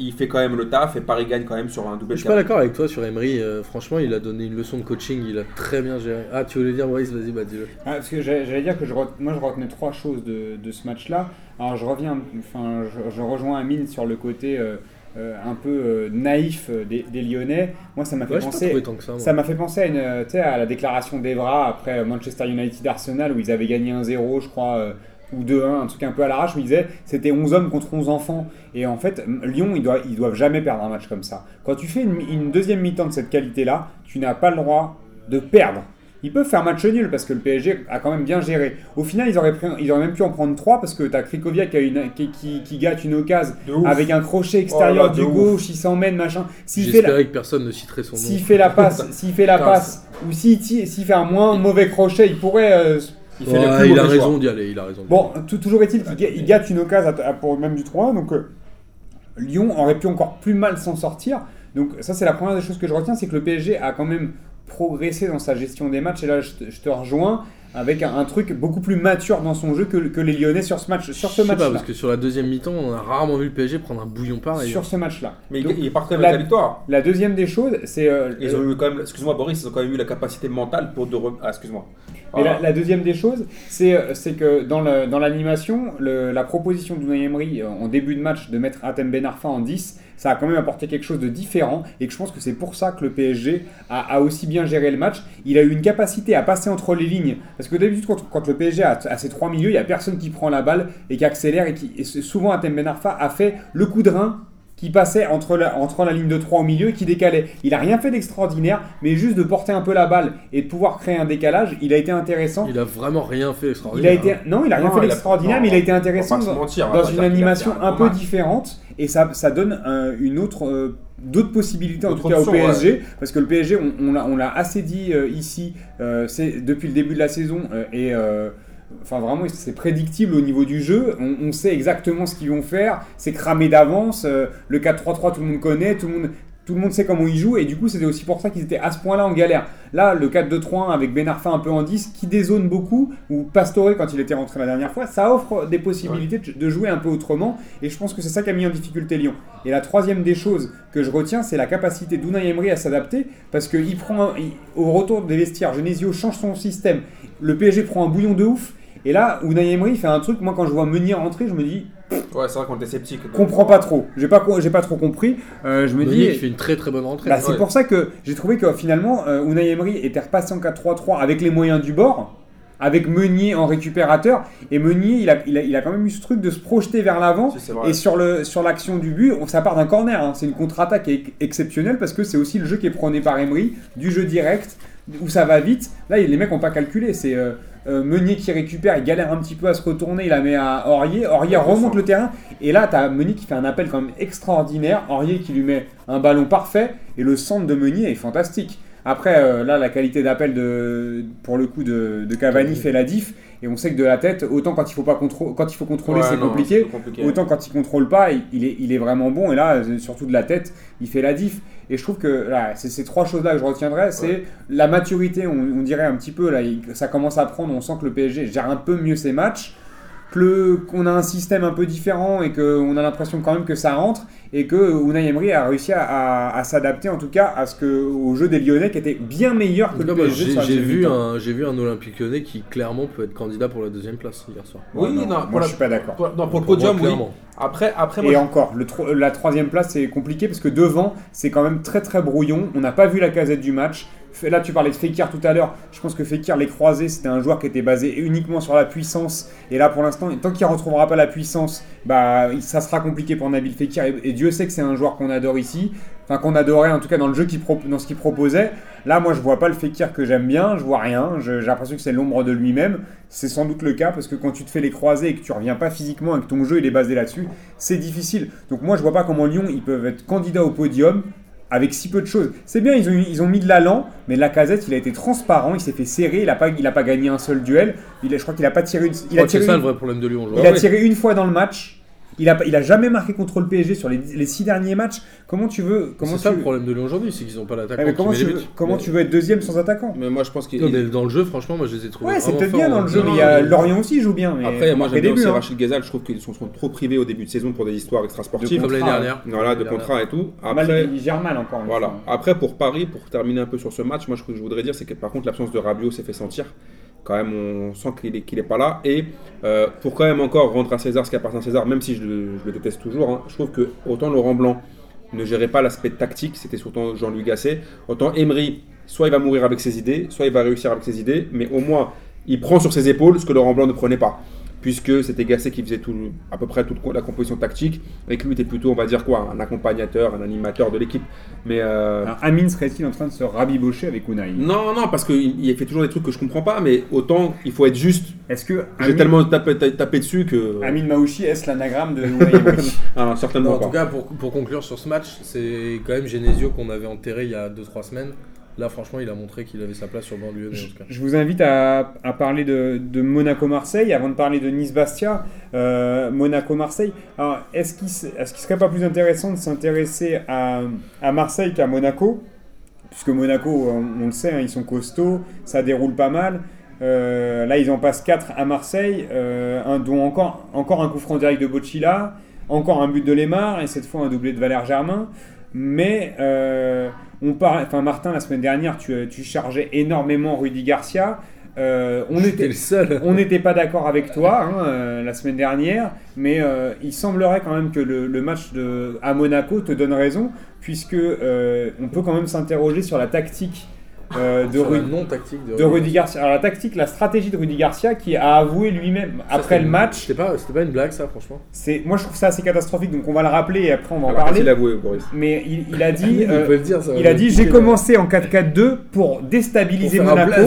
il fait quand même le taf, et Paris gagne quand même sur un doublé. Je suis pas d'accord avec toi sur Emery. euh, franchement, il a donné une leçon de coaching. Il a très bien géré. Ah, tu voulais dire, Maurice Vas-y, bah dis-le. Ah, parce que j'allais dire que je moi je retenais trois choses de, de ce match-là. Alors je reviens, enfin je, je rejoins Amine sur le côté euh, euh, un peu euh, naïf euh, des, des Lyonnais. Moi ça m'a fait Ouais, penser. ça. m'a fait penser à, une, tu sais, à la déclaration d'Evra après Manchester United-Arsenal où ils avaient gagné 1-0, je crois, euh, ou 2-1, un truc un peu à l'arrache, où il disait c'était 11 hommes contre 11 enfants. Et en fait, Lyon, ils doivent, ils doivent jamais perdre un match comme ça. Quand tu fais une, une deuxième mi-temps de cette qualité-là, tu n'as pas le droit de perdre. Ils peuvent faire match nul parce que le PSG a quand même bien géré. Au final, ils auraient, pris, ils auraient même pu en prendre 3 parce que tu as Krikoviak qui, a une, qui, qui, qui gâte une occasion ouf. avec un crochet extérieur Oh là, de du ouf. gauche, il s'emmène, machin. La, J'espérais que personne ne citerait son nom. s'il fait la passe, s'il fait la passe, ou s'il fait un moins mauvais crochet, il pourrait. euh, Il fait les Ouais, plus il a raison d'y aller, il a raison. Bon, tout- toujours est-il qu'il il gâte une occasion à- à- pour même du 3 donc euh, Lyon aurait pu encore plus mal s'en sortir. Donc ça c'est la première des choses que je retiens, c'est que le PSG a quand même progressé dans sa gestion des matchs, et là je te, je te rejoins avec un, un truc beaucoup plus mature dans son jeu que, que les Lyonnais sur ce match, sur ce Je sais pas, match-là. parce que sur la deuxième mi-temps, on a rarement vu le PSG prendre un bouillon pareil. Sur ce match-là. Mais Donc, quand même la- avec la victoire. la deuxième des choses, c'est euh, Ils ont eu quand même, excuse-moi Boris, ils ont quand même eu la capacité mentale pour de. re- Ah, excuse-moi. Mais la, la deuxième des choses, c'est euh, c'est que dans le- dans l'animation, le- la proposition d'Unai Emery euh, en début de match de mettre Atem Ben Arfa en 10, ça a quand même apporté quelque chose de différent et que je pense que c'est pour ça que le PSG a, aussi bien géré le match. Il a eu une capacité à passer entre les lignes parce que d'habitude, quand, le PSG a, ses trois milieux, il n'y a personne qui prend la balle et qui accélère et qui et souvent Atem Ben Arfa a fait le coup de rein qui passait entre la, entre la ligne de 3 au milieu et qui décalait. Il a rien fait d'extraordinaire, mais juste de porter un peu la balle et de pouvoir créer un décalage, il a été intéressant. Il a vraiment rien fait Il extraordinaire. a été, non, il a rien Non, fait d'extraordinaire, mais il a été intéressant dans, mentir, pas une animation un peu différente et ça, ça donne euh, une autre, euh, d'autres possibilités en tout cas au PSG parce que le PSG, on, on l'a- on l'a assez dit euh, ici, euh, c'est depuis le début de la saison euh, et euh, Enfin, vraiment, c'est prédictible au niveau du jeu. On, on sait exactement ce qu'ils vont faire. C'est cramé d'avance. Euh, le 4-3-3, tout le monde connaît. Tout le monde, tout le monde sait comment ils jouent. Et du coup, c'était aussi pour ça qu'ils étaient à ce point-là en galère. Là, le 4-2-3-1 avec Ben Arfa un peu en 10, qui dézone beaucoup, ou Pastore quand il était rentré la dernière fois, ça offre des possibilités de- de jouer un peu autrement. Et je pense que c'est ça qui a mis en difficulté Lyon. Et la troisième des choses que je retiens, c'est la capacité d'Unai Emery à s'adapter. Parce qu'il prend, un- il- au retour des vestiaires, Genesio change son système. Le PSG prend un bouillon de ouf. Et là, Unai Emery fait un truc, moi quand je vois Meunier rentrer, je me dis, Ouais, c'est vrai qu'on était sceptique. comprends pas trop. J'ai pas, j'ai pas trop compris. Euh, je me Meunier dis, qui fait une très très bonne rentrée. bah, c'est Ouais. pour ça que j'ai trouvé que finalement, euh, Unai Emery était repassé en 4-3-3 avec les moyens du bord, avec Meunier en récupérateur. Et Meunier, il a, il a, il a quand même eu ce truc de se projeter vers l'avant. Si. Et sur le sur l'action du but, ça part d'un corner. hein. C'est une contre-attaque exceptionnelle parce que c'est aussi le jeu qui est prôné par Emery, du jeu direct, où ça va vite. Là, les mecs n'ont pas calculé. C'est euh, euh, Meunier qui récupère, il galère un petit peu à se retourner, il la met à Aurier. Aurier remonte le terrain. Et là, tu as Meunier qui fait un appel quand même extraordinaire. Aurier qui lui met un ballon parfait. Et le centre de Meunier est fantastique. Après, euh, là, la qualité d'appel de, pour le coup de, de Cavani fait la diff. Et on sait que de la tête, autant quand il faut, pas quand il faut contrôler, Ouais, c'est compliqué. Autant quand il contrôle pas, il, il est, il est vraiment bon. Et là, euh, surtout de la tête, il fait la diff. Et je trouve que là, c'est ces trois choses-là que je retiendrai. C'est la maturité, on, on dirait un petit peu, là, il- ça commence à prendre. On sent que le PSG gère un peu mieux ses matchs. Que le- qu'on a un système un peu différent et qu'on a l'impression quand même que ça rentre. Et que Unai Emery a réussi à, à- à s'adapter en tout cas à ce que, au jeu des Lyonnais qui était bien meilleur que le PSG. j'ai vu, un, j'ai vu un Olympique lyonnais qui clairement peut être candidat pour la deuxième place hier soir. Oui, Ouais, non, moi, pour la- je suis pas d'accord. Pour, non, pour le Pour moi, podium, oui. Après, après moi, Et je- encore, le tro- la troisième place, c'est compliqué parce que devant, c'est quand même très très brouillon. On n'a pas vu la casette du match. Là, tu parlais de Fekir tout à l'heure. Je pense que Fekir, les croisés, c'était un joueur qui était basé uniquement sur la puissance. Et là, pour l'instant, tant qu'il ne retrouvera pas la puissance, bah, ça sera compliqué pour Nabil Fekir. Et, Dieu sait que c'est un joueur qu'on adore ici. Enfin, qu'on adorait en tout cas dans le jeu, pro- dans ce qu'il proposait. Là, moi, je vois pas le Fekir que j'aime bien. Je vois rien. J'ai l'impression que c'est l'ombre de lui-même. C'est sans doute le cas parce que quand tu te fais les croisés et que tu reviens pas physiquement et que ton jeu il est basé là-dessus, c'est difficile. Donc moi je vois pas comment Lyon ils peuvent être candidats au podium avec si peu de choses. C'est bien, ils ont, ils ont mis de l'allant, mais la casette il a été transparent, il s'est fait serrer, il a pas, il a pas gagné un seul duel. Il a- je crois qu'il a pas tiré une, il a tiré ça une- le vrai problème de Lyon aujourd'hui. il a ouais. tiré une fois dans le match. Il a, pas- il a jamais marqué contre le PSG sur les, les six derniers matchs. Comment tu veux comment C'est tu, ça le problème de Lyon aujourd'hui, c'est qu'ils n'ont pas l'attaquant mais qui comment tu veux, comment Mais- tu veux être deuxième sans attaquant mais moi, je pense qu'il. Dans le jeu, franchement, moi je les ai trouvés. Ouais, c'est peut-être bien dans hein. le jeu, Non, mais il y a Lorient aussi joue bien. Mais Après, moi, j'aime bien aussi hein. Rachid Ghezal. Je trouve qu'ils sont, sont trop privés au début de saison pour des histoires extrasportives. Comme l'année dernière. Voilà, de contrats et tout. Mal- Après, il gère mal encore. Voilà. Après, pour Paris, pour terminer un peu sur ce match, moi, ce que je voudrais dire, c'est que par contre, l'absence de Rabiot s'est fait sentir. Quand même, on sent qu'il n'est pas là. Et euh, pour quand même encore rendre à César ce qui appartient à César, même si je le, je le déteste toujours, hein, je trouve que autant Laurent Blanc ne gérait pas l'aspect tactique, c'était surtout Jean-Louis Gasset, autant Emery, soit il va mourir avec ses idées, soit il va réussir avec ses idées, mais au moins, il prend sur ses épaules ce que Laurent Blanc ne prenait pas. Puisque c'était Gasset qui faisait tout, à peu près toute la composition tactique, et que lui était plutôt, on va dire quoi, un accompagnateur, un animateur de l'équipe. Mais euh, Alors, Amine serait-il en train de se rabibocher avec Unai non, non, parce qu'il il fait toujours des trucs que je comprends pas, mais autant il faut être juste. Est-ce que J'ai Amine, tellement tapé, tapé dessus que. Amine Maouchi est-ce l'anagramme de Unai Emery Ah, certainement Non, en pas. tout cas, pour, pour conclure sur ce match, c'est quand même Genesio qu'on avait enterré il y a 2-3 semaines. Là, franchement, il a montré qu'il avait sa place sur le banc. Je vous invite à, parler de, Monaco-Marseille avant de parler de Nice-Bastia. Euh, Monaco-Marseille. Alors, est-ce qu'il ne serait pas plus intéressant de s'intéresser à, Marseille qu'à Monaco? Puisque Monaco, on, le sait, hein, ils sont costauds, ça déroule pas mal. Euh, là, ils en passent 4 à Marseille, euh, dont encore, un coup franc direct de Bocilla, encore un but de Lemar et cette fois un doublé de Valère Germain. Mais on parle, enfin Martin, la semaine dernière, tu, tu chargeais énormément Rudy Garcia. Euh, on était, le seul. on n'était pas d'accord avec toi hein, euh, la semaine dernière, mais euh, il semblerait quand même que le, le match de, à Monaco te donne raison, puisque on peut quand même s'interroger sur la tactique euh, de, Sur la Ru- non-tactique de, de Rudy Garcia. Alors la tactique, la stratégie de Rudy Garcia, qui a avoué lui-même après le match, C'était pas, c'était pas une blague, ça, franchement. c'est, moi je trouve ça assez catastrophique, donc on va le rappeler et après on va en Alors, parler. facile à avouer, Boris. Mais il, il a dit, il euh, le dire, il a dit j'ai commencé en 4-4-2 pour Pour déstabiliser un Monaco.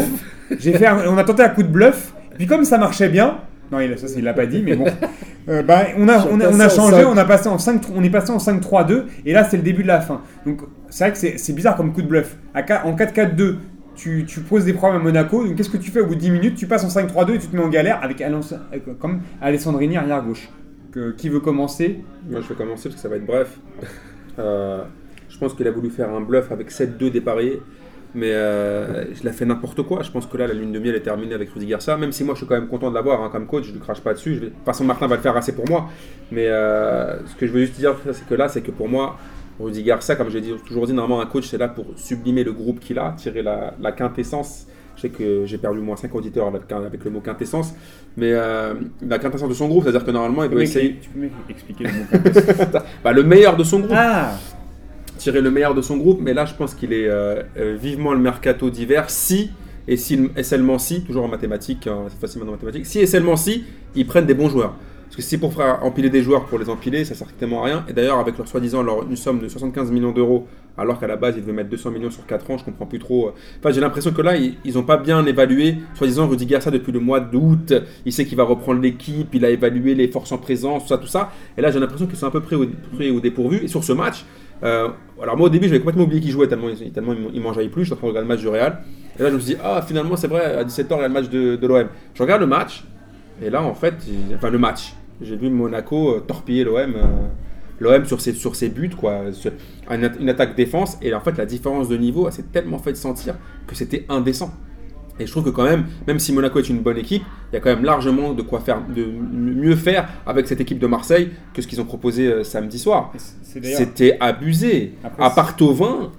J'ai fait un- on a tenté un coup de bluff. Puis comme ça marchait bien, non, il, ça il l'a pas dit, mais bon, euh, bah, on a, on a, on a passé en changé, cinq. on a passé en 5, on est passé en 5-3-2, et là c'est le début de la fin. Donc c'est vrai que c'est c'est bizarre comme coup de bluff. À en 4-4-2, tu, tu poses des problèmes à Monaco. Donc qu'est-ce que tu fais au bout de 10 minutes? Tu passes en 5-3-2 et tu te mets en galère avec avec, comme Alessandrini arrière gauche. Que- qui veut commencer? Moi, je vais commencer parce que ça va être bref. Euh, je pense qu'il a voulu faire un bluff avec 7-2 dépareillés, mais euh, il a fait n'importe quoi. Je pense que là, la lune de miel est terminée avec Rudy Garcia, même si moi, je suis quand même content de l'avoir hein, comme coach. Je ne crache pas dessus. Je vais... De toute façon, Martin va le faire assez pour moi. Mais euh, ce que je veux juste dire, c'est que là, c'est que pour moi, Rudy Garcia, comme j'ai toujours dit, normalement, un coach, c'est là pour sublimer le groupe qu'il a, tirer la, la quintessence. Je sais que j'ai perdu moins 5 auditeurs avec, avec le mot quintessence, mais euh, la quintessence de son groupe, c'est-à-dire que normalement, il doit essayer tu peux m'expliquer le mot bah, le meilleur de son groupe Ah tirer le meilleur de son groupe, mais là je pense qu'il est euh, euh, vivement le mercato d'hiver si, et, si, et seulement si, toujours en mathématiques, hein, c'est facilement en mathématiques, si et seulement si, ils prennent des bons joueurs. Parce que si pour faire empiler des joueurs pour les empiler, ça sert strictement à rien. Et d'ailleurs, avec leur soi-disant leur, une somme de 75 millions d'euros, alors qu'à la base ils devaient mettre 200 millions sur 4 ans, je comprends plus trop. Enfin, j'ai l'impression que là, ils n'ont pas bien évalué, soi-disant Rudy Garcia depuis le mois d'août, il sait qu'il va reprendre l'équipe, il a évalué les forces en présence, tout ça, tout ça. Et là, j'ai l'impression qu'ils sont un peu pris au, au dépourvu. Et sur ce match, euh, alors moi au début, j'avais complètement oublié qu'il jouait tellement, tellement il m'enjaillait plus. Je suis en train de regarder le match du Real. Et là, je me suis dit, ah, finalement, c'est vrai, à 17h, il y a le match de, l'OM. Je regarde le match, et là, en fait, enfin, le match, j'ai vu Monaco euh, torpiller l'OM. euh, L'OM sur ses, sur ses buts, quoi, une attaque défense, et en fait la différence de niveau, elle s'est tellement fait sentir que c'était indécent. Et je trouve que quand même, même si Monaco est une bonne équipe, il y a quand même largement de quoi faire, de mieux faire avec cette équipe de Marseille que ce qu'ils ont proposé euh, samedi soir. C'était abusé. Après, à part Tovin,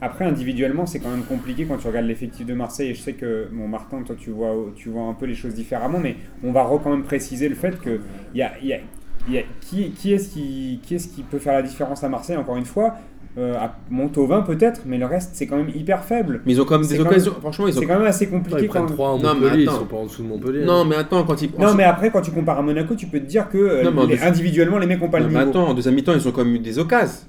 Après, individuellement, c'est quand même compliqué quand tu regardes l'effectif de Marseille. Et je sais que, bon, Martin, toi, tu vois, tu vois un peu les choses différemment, mais on va quand même préciser le fait que y a, y a- il y a- qui, qui est-ce qui, qui est-ce qui peut faire la différence à Marseille, encore une fois? Euh, à Montauvin peut-être, mais le reste, c'est quand même hyper faible. mais ils ont quand même des quand occasions. Franchement, ils ont. C'est quand même assez compliqué. ils prennent quand- 3 en Non, mais Montpellier, ils attends. sont pas en dessous de Montpellier. Non, mais attends, quand ils. Non, mais après, quand tu compares à Monaco, tu peux te dire que euh, Non, mais en les- deux- individuellement, les mecs n'ont pas Non, le mais niveau. attends, en deuxième mi-temps, ils ont quand même eu des occasions.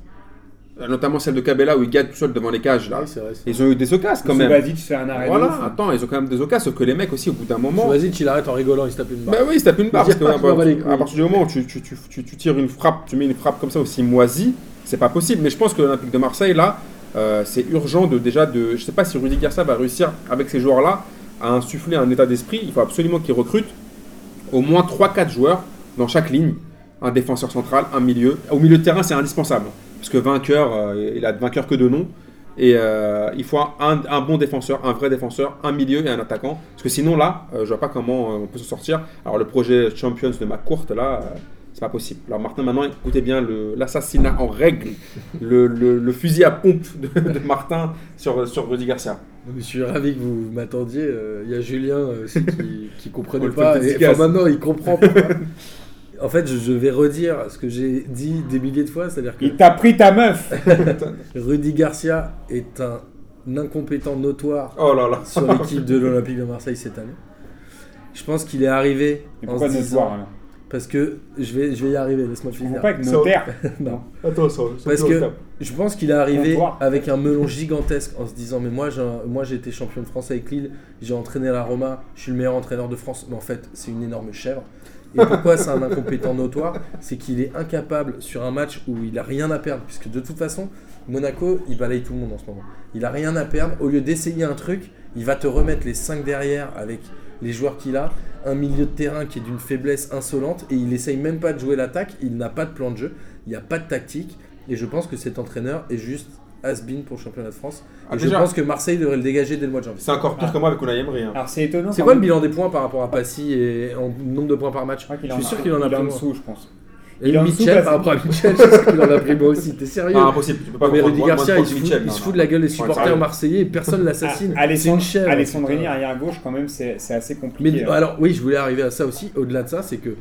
Notamment celle de Cabella où ils gagnent tout seul devant les cages. Là. Oui, vrai. Ils ont eu des occasions quand même. Subasic fait un arrêt Voilà, ouf. attends, ils ont quand même des occasions, sauf que les mecs aussi, au bout d'un moment. Vas-y, il arrête en rigolant, il se tape une barre. Bah oui, il se tape une barre. Parce que, à partir du moment où tu, tu, tu, tu- tu tires une frappe, tu mets une frappe comme ça aussi moisie, c'est pas possible. Mais je pense que l'Olympique de Marseille, là, euh, c'est urgent de déjà de. Je sais pas si Rudy Garcia va réussir avec ces joueurs-là à insuffler un état d'esprit. Il faut absolument qu'il recrute au moins 3-4 joueurs dans chaque ligne. Un défenseur central, un milieu. Au milieu de terrain, c'est indispensable. Parce que vainqueur, euh, il a vainqueur que de nom. Et euh, il faut un, un bon défenseur, un vrai défenseur, un milieu et un attaquant. Parce que sinon, là, je vois pas comment on peut s'en sortir. Alors, le projet Champions de McCourt, là, euh, c'est pas possible. Alors, Martin, maintenant, écoutez bien l'assassinat en règle, le, le- le fusil à pompe de, de Martin sur, sur Rudy Garcia. Je suis ravi que vous m'attendiez. euh, Il y a Julien euh, aussi qui, qui comprenait pas. Et, enfin, maintenant, il comprend. pourquoi. en fait, je, vais redire ce que j'ai dit des milliers de fois, c'est-à-dire que Il t'a pris ta meuf Rudy Garcia est un incompétent notoire Oh là là. sur l'équipe de l'Olympique de Marseille cette année. Je pense qu'il est arrivé en pourquoi se disant- Parce que je vais, je vais y arriver, laisse-moi finir. pas avec Ça- notaire. Non. Attends, ça, Parce que je pense qu'il est arrivé avec un melon gigantesque en se disant mais moi j'ai moi j'ai été champion de France avec Lille, j'ai entraîné la Roma, je suis le meilleur entraîneur de France, mais en fait c'est une énorme chèvre. Et pourquoi c'est un incompétent notoire? C'est qu'il est incapable sur un match où il a rien à perdre, puisque de toute façon Monaco il balaye tout le monde en ce moment. Il a rien à perdre. Au lieu d'essayer un truc, il va te remettre les 5 derrière avec les joueurs qu'il a, un milieu de terrain qui est d'une faiblesse insolente et il essaye même pas de jouer l'attaque. Il n'a pas de plan de jeu, il n'y a pas de tactique. Et je pense que cet entraîneur est juste has-been pour le championnat de France. Ah, et je pense que Marseille devrait le dégager dès le mois de janvier. c'est encore pire Ah. que moi avec Unai Emery. hein. Alors c'est étonnant. C'est quoi le bilan des points par rapport à Passy et en nombre de points par match? Je suis sûr qu'il en a il est en plus. dessous, je pense. Et Mitchell par rapport à Mitchell, je sais qu'il en a pris moi aussi. T'es sérieux Ah, impossible, tu peux pas mais Rudy Garcia, il se, fout, il se de la gueule des supporters marseillais et personne l'assassine. Ah, C'est une chèvre. Alessandrini putain. arrière gauche, quand même, c'est c'est assez compliqué. Mais hein. alors oui, je voulais arriver à ça aussi. Au-delà de ça, c'est que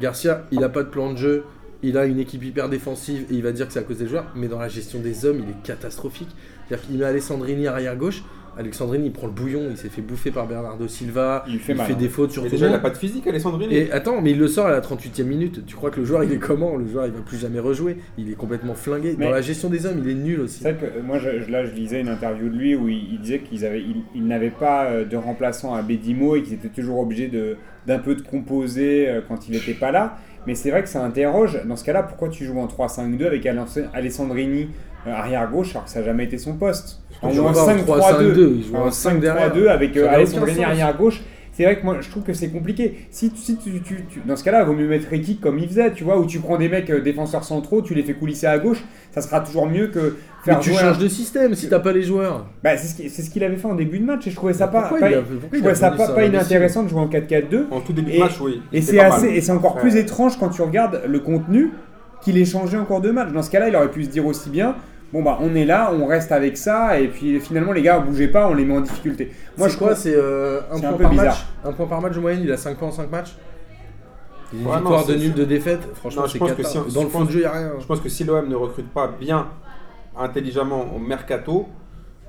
Garcia, il a pas de plan de jeu. Il a une équipe hyper défensive et il va dire que c'est à cause des joueurs. Mais dans la gestion des hommes, il est catastrophique. C'est-à-dire qu'il met Alessandrini arrière gauche. Alessandrini, il prend le bouillon. Il s'est fait bouffer par Bernardo Silva. Il fait il mal, fait hein. des fautes sur tout déjà, il monde. a pas de physique, Alessandrini. Et attends, mais il le sort à la 38e minute. Tu crois que le joueur il est comment? Le joueur il va plus jamais rejouer. Il est complètement flingué. Mais- Dans la gestion des hommes, il est nul aussi. C'est vrai que euh, moi, je, là, je lisais une interview de lui où il, il disait qu'ils avaient, il, il n'avait pas euh, de remplaçant à Bédimo et qu'ils étaient toujours obligés de, d'un peu de composer euh, quand il n'était pas là. Mais c'est vrai que ça interroge. Dans ce cas-là, pourquoi tu joues en 3-5-2 avec Aless- Alessandrini euh, arrière gauche alors que ça n'a jamais été son poste? En joue un pas en 5-3-2. 3-5-2, il joue En en 5 derrière. 5-3-2 avec euh, Alessandrini sens. C'est vrai que moi je trouve que c'est compliqué. Si, tu- si tu, tu- tu- dans ce cas-là, il vaut mieux mettre Rekik comme il faisait, tu vois, où tu prends des mecs euh, défenseurs centraux, tu les fais coulisser à gauche, ça sera toujours mieux que Mais faire tu jouer un- changes de système si t'as pas les joueurs. Bah, c'est ce qui- c'est ce qu'il avait fait en début de match et je trouvais ça pas, pas- il a- je pourquoi il a trouvais ça voulu pas, ça, pas imbécile inintéressant de jouer en 4-4-2. En tout début Et- de match, oui. Et c'est assez mal. et c'est encore Ouais. plus étrange quand tu regardes le contenu qu'il ait changé encore de match. Dans ce cas-là, il aurait pu se dire aussi bien bon bah on est là, on reste avec ça et puis finalement les gars bougez pas, on les met en difficulté. Moi je crois c'est euh, un c'est point un peu par bizarre. match? Un point par match de moyenne, il a 5 points en 5 matchs? Une Ouais, non, victoire de nul de défaite, franchement Non, je c'est pense que cata. si- Dans je le pense- fond de jeu, il n'y a rien. Je pense que si l'OM ne recrute pas bien, intelligemment au mercato,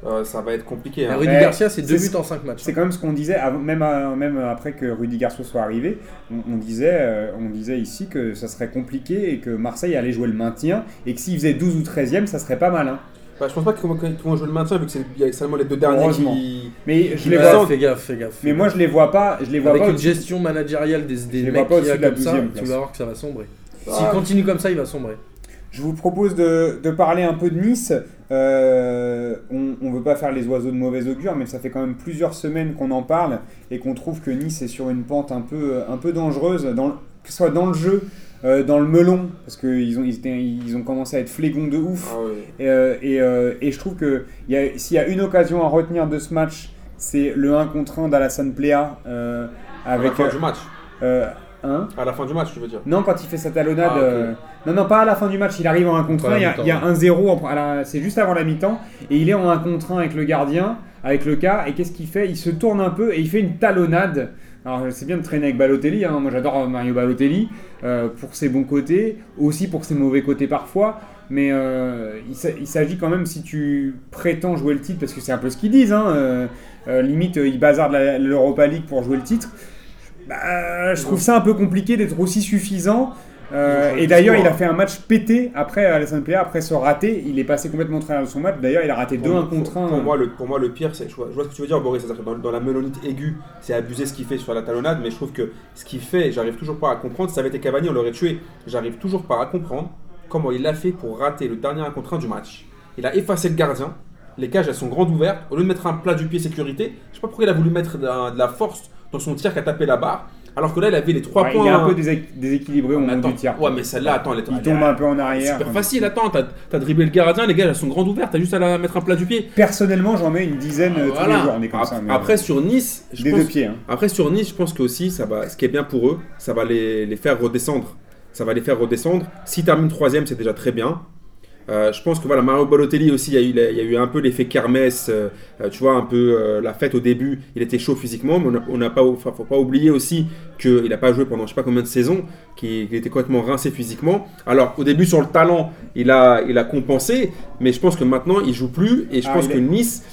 euh, ça va être compliqué. Hein. Rudy Garcia, c'est 2 c'est- buts en 5 matchs. c'est quand même ce qu'on disait avant- même euh, même après que Rudy Garcia soit arrivé, on, on disait euh, on disait ici que ça serait compliqué et que Marseille allait jouer le maintien et que s'il faisait 12 ou 13e, ça serait pas mal hein. Bah, je pense pas qu'ils vont, jouer le maintien vu que c'est seulement les deux derniers qui. Mais je les vois fais gaffe, fais gaffe. mais moi je les vois pas, je les vois avec pas une gestion managériale des, des mecs la comme ça, 12e tu vas voir que ça va sombrer. Ah. S'il continue comme ça, il va sombrer. Je vous propose de, de parler un peu de Nice. Euh, on ne veut pas faire les oiseaux de mauvais augure, mais ça fait quand même plusieurs semaines qu'on en parle et qu'on trouve que Nice est sur une pente un peu, un peu dangereuse, dans, que ce soit dans le jeu, euh, dans le melon, parce qu'ils ont, ils étaient- ils ont commencé à être flégons de ouf. Ah. Et, euh, et, et je trouve que s'il y a une occasion à retenir de ce match, c'est le 1 contre 1 d'Alassane Plea euh, À la avec. fin du match. Euh, hein À la fin du match, tu veux dire. non, quand il fait sa talonnade. Ah, euh, Non, non, pas à la fin du match. Il arrive en 1 contre Pas à 1. Il y a, mi-temps, il y a ouais. un 0. en- à la- C'est juste avant la mi-temps. Et il est en 1 contre 1 avec le gardien, avec le cas. Et qu'est-ce qu'il fait? Il se tourne un peu et il fait une talonnade. Alors, c'est bien de traîner avec Balotelli. hein. Moi, j'adore Mario Balotelli euh, pour ses bons côtés, aussi pour ses mauvais côtés parfois. Mais euh, il s'a- il s'agit quand même, si tu prétends jouer le titre, parce que c'est un peu ce qu'ils disent, hein, euh, euh, limite, euh, ils bazardent l'Europa League pour jouer le titre. Bah, je trouve ça un peu compliqué d'être aussi suffisant. Euh, et d'ailleurs, le il a score. fait un match pété après Alessandro Plea, après ce raté. Il est passé complètement travers de son match. D'ailleurs, il a raté 2 1 Pour- contre 1. Pour moi, le, pour moi, le pire, c'est. Je vois, je vois ce que tu veux dire, Boris. Dans, dans la mélonite aiguë, c'est abusé ce qu'il fait sur la talonnade, mais je trouve que ce qu'il fait, j'arrive toujours pas à comprendre. Si ça avait été Cavani, on l'aurait tué. J'arrive toujours pas à comprendre comment il a fait pour rater le dernier 1 contre 1 du match. Il a effacé le gardien. Les cages, elles sont grandes ouvertes. Au lieu de mettre un plat du pied sécurité, je sais pas pourquoi il a voulu mettre la, de la force dans son tir qui a tapé la barre. Alors que là, il avait les 3 Ouais, points. il est un peu déséqu- déséquilibré au moment du tir. Ouais, mais celle-là, attends, elle est Il tombe un peu en arrière. super facile, attends, t'as as dribblé le gardien, les gars, elles sont grandes ouvertes, t'as juste à la mettre un plat du pied. Personnellement, j'en mets une dizaine euh, tous Voilà. les jours. On est comme Ap- ça. mais- Après, sur Nice, je des pense, deux pieds. hein. après, sur Nice, je pense que aussi, ça va, ce qui est bien pour eux, ça va les, les faire redescendre. Ça va les faire redescendre. S'ils terminent troisième, c'est déjà très bien. Euh, je pense que voilà, Mario Balotelli aussi, il y a eu, il y a eu un peu l'effet kermesse, euh, euh, tu vois, un peu la fête au début. Il était chaud physiquement, mais on n'a pas, enfin, faut pas oublier aussi qu'il n'a pas joué pendant je sais pas combien de saisons, qu'il était complètement rincé physiquement. Alors au début sur le talent, il a, il a compensé, mais je pense que maintenant il joue plus et je Ah, pense que Nice,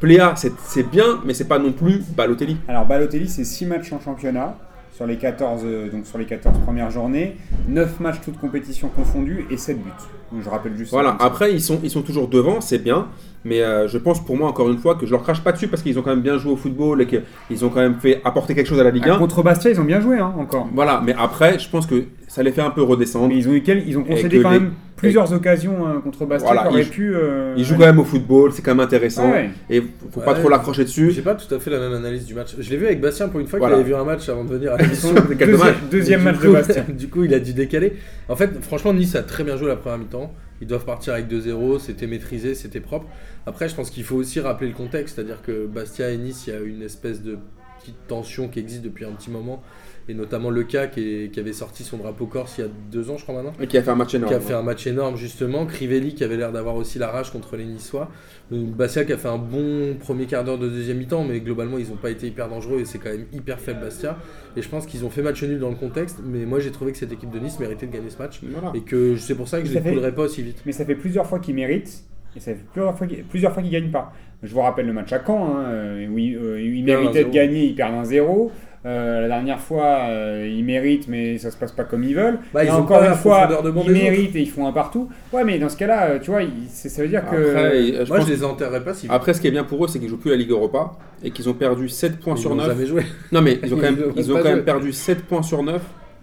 Pléa, c'est c'est bien, mais c'est pas non plus Balotelli. Alors Balotelli, c'est 6 matchs en championnat sur les 14, euh, donc sur les 14 premières journées, 9 matchs toutes compétitions confondues et 7 buts. Donc, je rappelle juste Voilà, ça. après ils sont, ils sont toujours devant, c'est bien, mais euh, je pense pour moi encore une fois que je leur crache pas dessus parce qu'ils ont quand même bien joué au football et qu'ils ont quand même fait apporter quelque chose à la Ligue Ah, 1. contre Bastia, ils ont bien joué hein, encore. Voilà, mais après je pense que ça les fait un peu redescendre. Mais ils ont, eu quel- ils ont concédé quand les- même plusieurs occasions hein, contre Bastia Voilà, qui auraient ils- pu. euh, Ils jouent quand même au football, c'est quand même intéressant. Ouais. Et faut pas trop l'accrocher dessus. J'ai pas tout à fait la même analyse du match. Je l'ai vu avec Bastien pour une fois Voilà. qu'il avait vu un match avant de venir à l'émission. Deuxième, deuxième match coup- de Bastia. du coup, il a dû décaler. En fait, franchement, Nice a très bien joué la première mi-temps. Ils doivent partir avec 2-0, c'était maîtrisé, c'était propre. Après, je pense qu'il faut aussi rappeler le contexte, c'est-à-dire que Bastia et Nice, il y a une espèce de petite tension qui existe depuis un petit moment. Et notamment le cas qui, est- qui avait sorti son drapeau corse il y a deux ans, je crois maintenant. Et qui a fait un match énorme. Qui a fait un match énorme justement. Crivelli qui avait l'air d'avoir aussi la rage contre les Niçois. Bastia qui a fait un bon premier quart d'heure de deuxième mi-temps, mais globalement ils n'ont pas été hyper dangereux et c'est quand même hyper faible Bastia. Et je pense qu'ils ont fait match nul dans le contexte, mais moi j'ai trouvé que cette équipe de Nice méritait de gagner ce match. Voilà. Et que c'est pour ça que je Ça les coulerai pas aussi vite. Mais ça fait plusieurs fois qu'ils méritent. Et ça fait plusieurs fois qu'ils qu'ils gagnent pas. Je vous rappelle le match à Caen, hein, euh, où ils, euh, ils perdent méritaient de 1-0. gagner, ils perdent un 0. Euh, la dernière fois, euh, ils méritent, mais ça se passe pas comme ils veulent. Bah, et ils ont encore une fois, de ils autres. méritent et ils font un partout. Ouais, mais dans ce cas-là, euh, tu vois, ça veut dire que. Après, et, je moi je les enterrerai pas si. Après, ce qui est bien pour eux, c'est qu'ils jouent plus la Ligue Europa et qu'ils ont perdu 7 points Ils sur n'ont 9. jamais joué. Non, mais ils ont quand même, ont ils ont pas quand même joué. perdu 7 points sur 9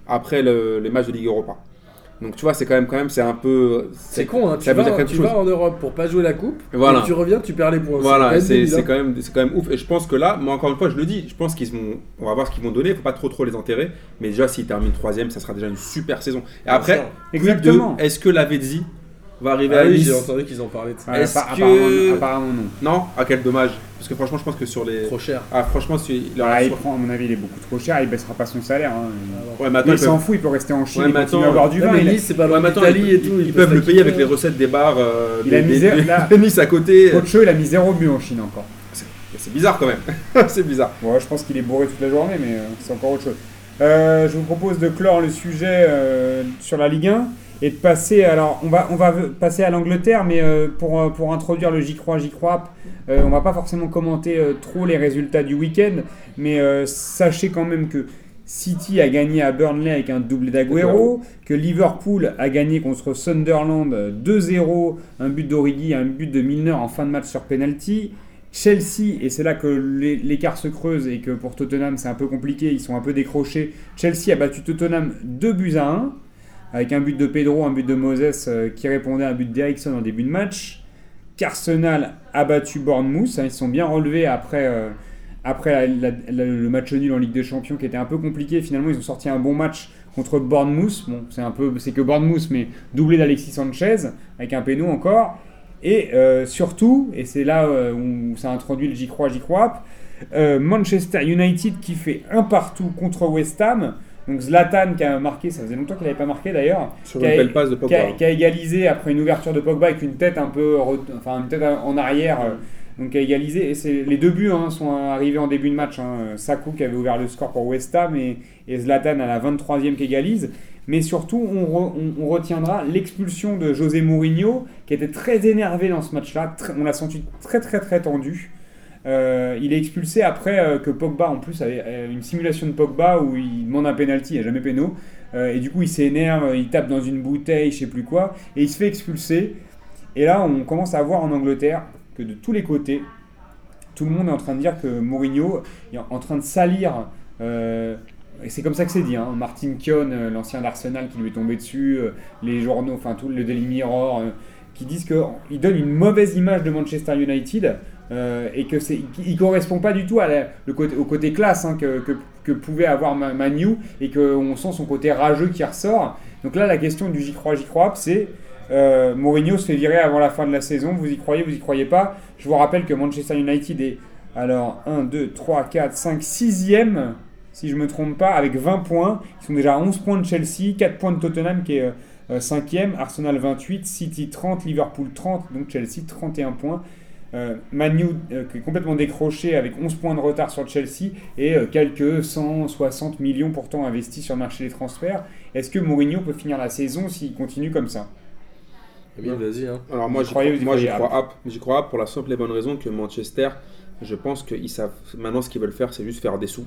après le- les matchs de Ligue Europa. Donc tu vois, c'est quand même, quand même, c'est un peu. C'est con, hein. tu, dire vas, tu en Europe pour pas jouer la coupe, Voilà. et tu reviens, tu perds les points. Voilà, c'est hein. quand, même- c'est quand même ouf. Et je pense que là, moi encore une fois, je le dis, je pense qu'ils vont. On va voir ce qu'ils vont donner. Il faut pas trop trop les enterrer. Mais déjà, s'ils terminent troisième, ça sera déjà une super saison. Et après, Exactement. Est-ce que la Vedzi va arriver Ah à Nice j'ai entendu qu'ils en parlaient de ça. Ouais, Est-ce appa- que- apparemment, apparemment non. Non? Ah, quel dommage. Parce que franchement, je pense que sur les. Trop cher. Ah, franchement, si- il il prend, à mon avis, il est beaucoup trop cher, il baissera pas son salaire. hein. Ouais, mais il ils peuvent- s'en fout, il peut rester en Chine Ouais, mais attends, à boire du vin. mais il a- Nice, c'est pas Ouais, loin mais attends, d'Italie ils, et tout. ils- ils peuvent le payer avec les recettes des bars. euh, Il a des- mis des- zéro- des- là- Nice à côté. Coach, il a mis zéro but en Chine encore. C'est c'est bizarre quand même. c'est bizarre. Bon, je pense qu'il est bourré toute la journée, mais euh, c'est encore autre chose. Euh, je vous propose de clore le sujet euh, sur la Ligue 1 et de passer. Alors, on va, on va passer à l'Angleterre, mais euh, pour, euh, pour introduire le J'y crois, J'y crois, euh, on va pas forcément commenter euh, trop les résultats du week-end, mais sachez quand même que City a gagné à Burnley avec un doublé d'Aguero, que Liverpool a gagné contre Sunderland euh, 2-0, un but d'Origi, un but de Milner en fin de match sur penalty. Chelsea, et c'est là que l'é- l'écart se creuse et que pour Tottenham c'est un peu compliqué, ils sont un peu décrochés. Chelsea a battu Tottenham 2 buts à 1, avec un but de Pedro, un but de Moses euh, qui répondait à un but d'Eriksson en début de match. Qu'Arsenal a battu Bournemouth, hein, ils sont bien relevés après, euh, après le match nul en Ligue des Champions qui était un peu compliqué. Finalement, ils ont sorti un bon match contre Bournemouth. Bon, c'est un peu, c'est que Bournemouth, mais doublé d'Alexis Sanchez avec un péno encore. Et euh, surtout, et c'est là où ça introduit le j'y crois, j'y crois, Manchester United qui fait un partout contre West Ham. Donc Zlatan qui a marqué, ça faisait longtemps qu'il n'avait pas marqué d'ailleurs, Sur Qui a- belle passe de qui a, qui a égalisé après une ouverture de Pogba avec une tête un peu, re- enfin une tête en arrière, euh, donc qui a égalisé. Et c'est les deux buts hein, sont arrivés en début de match. Hein. Sakou qui avait ouvert le score pour West Ham et, et Zlatan à la 23e qui égalise. Mais surtout, on, re- on- on retiendra l'expulsion de José Mourinho qui était très énervé dans ce match-là. On l'a senti très très très tendu. Euh, il est expulsé après euh, que Pogba, en plus, avait euh, une simulation de Pogba où il demande un penalty, il n'y a jamais péno. Et du coup, il s'énerve, il tape dans une bouteille, je sais plus quoi, et il se fait expulser. Et là, on commence à voir en Angleterre que de tous les côtés, tout le monde est en train de dire que Mourinho est en train de salir. et c'est comme ça que c'est dit. Hein. Martin euh, l'ancien d'Arsenal, qui lui est tombé dessus, les journaux, enfin tout le Daily Mirror, qui disent qu'il donne une mauvaise image de Manchester United euh, et que c'est, il correspond pas du tout à la- le côté, au côté classe hein, que, que, que pouvait avoir Ma- Manu et qu'on sent son côté rageux qui ressort. Donc là, la question du j'y crois, j'y crois, c'est euh, Mourinho se fait virer avant la fin de la saison. Vous y croyez, vous y croyez pas Je vous rappelle que Manchester United est alors 1, 2, 3, 4, 5, 6e, si je me trompe pas, avec 20 points. Ils sont déjà à 11 points de Chelsea, 4 points de Tottenham qui est euh, 5e, Arsenal 28, City 30, Liverpool 30, donc Chelsea 31 points. Euh, Manu euh, qui est complètement décroché avec 11 points de retard sur Chelsea et euh, quelques 160 millions pourtant investis sur le marché des transferts. Est-ce que Mourinho peut finir la saison s'il continue comme ça? Emile, vas-y. Hein. Alors moi, j'y crois, vous moi, j'y crois App. J'y crois App pour la simple et bonne raison que Manchester, je pense qu'ils savent maintenant ce qu'ils veulent faire, c'est juste faire des sous.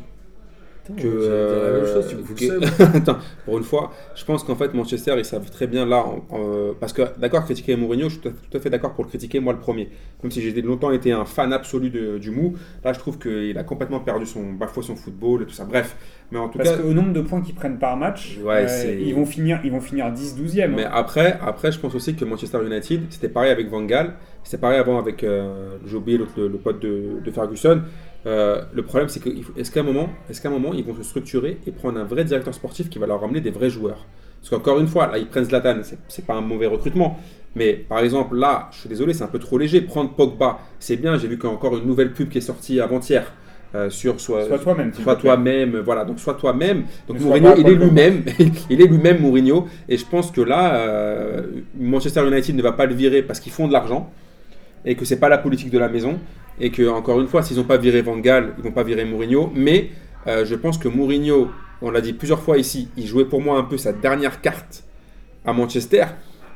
Putain, que, j'allais dire la même chose, tu me fous que- le seum. Attends, pour une fois, je pense qu'en fait Manchester ils savent très bien là, en- en- parce que d'accord critiquer Mourinho, je suis tout à- fait d'accord pour le critiquer moi le premier. Même si j'ai longtemps été un fan absolu de- du mou, là je trouve qu'il a complètement perdu son bafoué son football et tout ça. Bref, mais en tout Parce cas, qu'au nombre de points qu'ils prennent par match, Ouais, euh, ils vont finir, ils vont finir 10-12e. mais après, après je pense aussi que Manchester United, c'était pareil avec Van Gaal, c'était pareil avant avec euh, j'ai oublié l'autre- le, le pote de, de Ferguson. Euh, le problème, c'est que il faut- est-ce qu'à un moment, est-ce qu'à un moment, ils vont se structurer et prendre un vrai directeur sportif qui va leur ramener des vrais joueurs? Parce qu'encore une fois, là, ils prennent Zlatan, c'est, pas un mauvais recrutement. Mais par exemple, là, je suis désolé, c'est un peu trop léger. Prendre Pogba, c'est bien. J'ai vu qu'il y a encore une nouvelle pub qui est sortie avant-hier euh, sur soit, toi-même. plaît. toi-même, voilà, donc sois toi-même. Donc Mourinho, il est lui-même, il est lui-même Mourinho, et je pense que là, euh, Manchester United ne va pas le virer parce qu'ils font de l'argent, et que c'est pas la politique de la maison, et que encore une fois, s'ils n'ont pas viré Van Gaal, ils vont pas virer Mourinho, mais euh, je pense que Mourinho, on l'a dit plusieurs fois ici, il jouait pour moi un peu sa dernière carte à Manchester,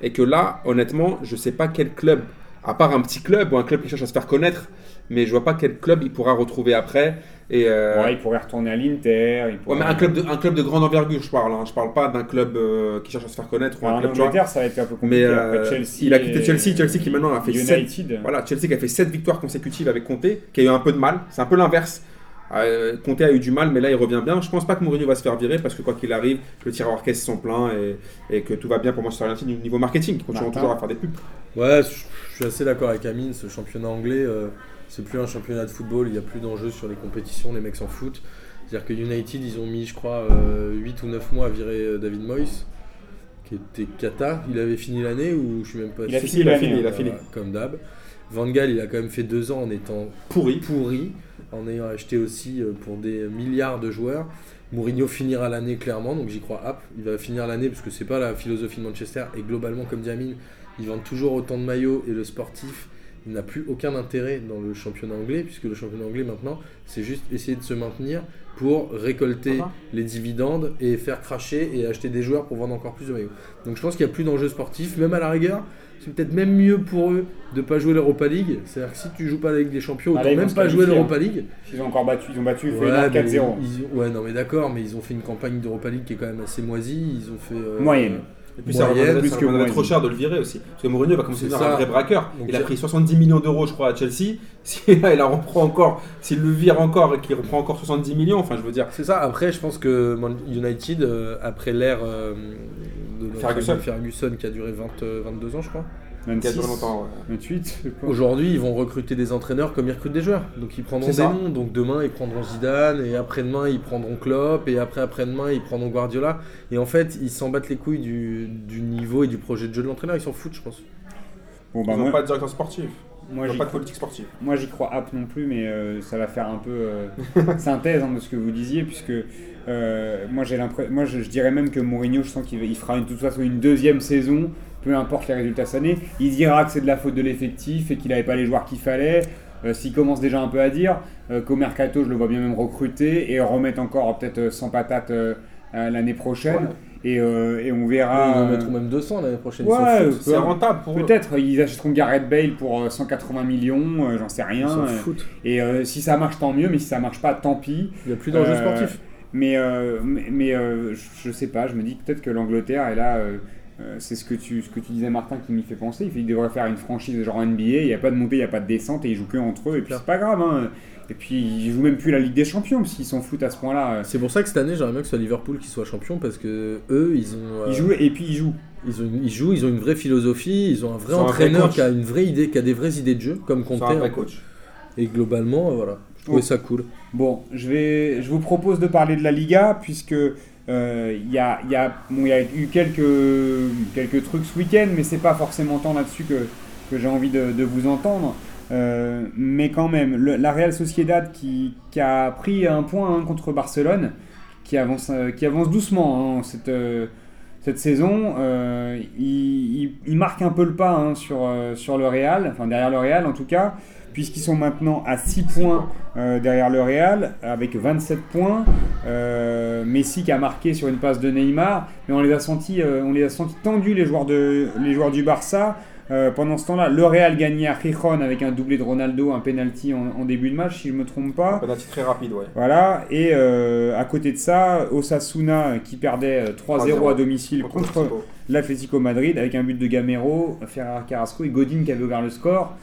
et que là, honnêtement, je sais pas quel club, à part un petit club ou un club qui cherche à se faire connaître, mais je vois pas quel club il pourra retrouver après. Et, euh, Ouais, il pourrait retourner à l'Inter. Ouais, mais un club, de, un club de grande envergure, je parle. Hein. Je parle pas d'un club euh, qui cherche à se faire connaître ou un club. Angleterre, ça va être un peu compliqué. Mais euh, Chelsea il a quitté Chelsea. Chelsea qui maintenant a fait 7 United. voilà, Chelsea qui a fait 7 victoires consécutives avec Conte, qui a eu un peu de mal. C'est un peu l'inverse. Euh, Conte a eu du mal, mais là il revient bien. Je pense pas que Mourinho va se faire virer parce que quoi qu'il arrive, le tiroir caisse sont pleins et, et que tout va bien pour Manchester United au niveau marketing. Ils continueront toujours à faire des pubs. Ouais, je je suis assez d'accord avec Amine. Ce championnat anglais, euh, c'est plus un championnat de football. Il n'y a plus d'enjeux sur les compétitions. Les mecs s'en foutent. C'est-à-dire que United, ils ont mis, je crois, euh, 8 ou 9 mois à virer euh, David Moyes, qui était cata. Il avait fini l'année ou je suis même pas Il a sûr. fini il a l'année, fini, il a hein. fini. Comme d'hab. Van Gaal, il a quand même fait deux ans en étant Pourri. pourri, en ayant acheté aussi euh, pour des milliards de joueurs. Mourinho finira l'année clairement, donc j'y crois app. Il va finir l'année parce que c'est pas la philosophie de Manchester. Et globalement, comme dit Amine, ils vendent toujours autant de maillots et le sportif, n'a plus aucun intérêt dans le championnat anglais, puisque le championnat anglais maintenant, c'est juste essayer de se maintenir pour récolter Voilà. les dividendes et faire cracher et acheter des joueurs pour vendre encore plus de maillots. Donc je pense qu'il n'y a plus d'enjeux sportifs, même à la rigueur. C'est peut-être même mieux pour eux de pas jouer l'Europa League. C'est-à-dire que si tu joues pas la Ligue des Champions, Ah, autant même pas jouer l'Europa League. Ils ont encore battu, ils ont battu mais 4-0. ils ont- ouais, non mais d'accord, mais ils ont fait une campagne d'Europa League qui est quand même assez moisie. Ils ont fait euh, Moyenne. Et puis ça Moyenne, plus ça que trop cher de le virer aussi. Parce que Mourinho va commencer à devenir un vrai braqueur. Donc, il a pris 70 millions d'euros, je crois, à Chelsea. Si là, il en reprend encore, s'il le vire encore et qu'il reprend encore 70 millions, enfin, je veux dire, C'est ça. Après, je pense que United, euh, après l'ère euh, de Ferguson. Ferguson qui a duré 20, euh, 22 ans, je crois. Qui a 26, duré longtemps. ouais. 28, je sais pas. Aujourd'hui, ils vont recruter des entraîneurs comme ils recrutent des joueurs. Donc ils prendront des noms. Donc demain, ils prendront Zidane, et après-demain, ils prendront Klopp, et après après-demain, ils prendront Guardiola. Et en fait, ils s'en battent les couilles du, du niveau et du projet de jeu de l'entraîneur. Ils s'en foutent, je pense. Bon, bah, Ils n'ont moi, pas de directeur sportif. moi, Ils pas de politique sportive. Moi, j'y crois app non plus, mais euh, ça va faire un peu euh, synthèse hein, de ce que vous disiez, puisque euh, moi, j'ai l'impression, moi, je, je dirais même que Mourinho, je sens qu'il fera une, de toute façon une deuxième saison, peu importe les résultats cette année. Il dira que c'est de la faute de l'effectif et qu'il n'avait pas les joueurs qu'il fallait. Euh, S'il commence déjà un peu à dire euh, qu'au mercato, je le vois bien même recruter et remettre encore euh, peut-être euh, 100 patates euh, euh, l'année prochaine. Et, euh, et on verra. ils en mettront même 200 l'année prochaine. ouais, ils. C'est rentable pour eux. Peut-être, ils achèteront Gareth Bale pour euh, 180 millions, euh, j'en sais Ils rien. s'en euh, foutent. et euh, si ça marche, tant mieux, mais si ça marche pas, tant pis. Il n'y a plus d'enjeux Euh, sportifs. Mais, euh, mais, mais, euh, je, je sais pas, je me dis que peut-être que l'Angleterre est là. Euh, c'est ce que, tu, ce que tu disais, Martin, qui m'y fait penser. Il, fait, il devrait faire une franchise genre NBA. Il n'y a pas de montée, il n'y a pas de descente et ils jouent que entre eux. Et puis c'est pas grave. hein. Et puis ils jouent même plus la Ligue des Champions parce qu'ils s'en foutent à ce point-là. C'est pour ça que cette année, j'aimerais bien que ce soit Liverpool qui soit champion parce que eux, ils ont. euh, Ils jouent et puis ils jouent. Ils, ont, ils jouent, ils ont une vraie philosophie, ils ont un vrai un entraîneur qui a une vraie idée, qui a des vraies idées de jeu, comme Conte. Un vrai hein. coach. Et globalement, euh, voilà, je trouvais Oh. ça cool. Bon, je, vais, je vous propose de parler de la Liga, puisque euh, il y, a, y, a, bon, y a eu quelques, quelques trucs ce week-end, mais c'est pas forcément tant là-dessus que, que j'ai envie de, vous entendre. Euh, mais quand même, la Real Sociedad qui, qui a pris un point hein, contre Barcelone, qui avance, euh, qui avance doucement. hein, cette, euh, cette saison, euh, il, marque un peu le pas hein, sur, euh, sur le Real, enfin derrière le Real en tout cas, puisqu'ils sont maintenant à 6 points euh, derrière le Real, avec 27 points. Euh, Messi qui a marqué sur une passe de Neymar, mais on les a sentis, euh, on les a sentis tendus les joueurs, de, les joueurs du Barça. Euh, pendant ce temps-là, le Real gagnait à Gijón avec un doublé de Ronaldo, un penalty en, en début de match, si je ne me trompe pas. Penalty très rapide, ouais. Voilà, et euh, à côté de ça, Osasuna qui perdait euh, 3-0 à 3-0 domicile Contre contre l'Atlético Madrid avec un but de Gamero, Ferrer Carrasco et Godin qui avait ouvert le score.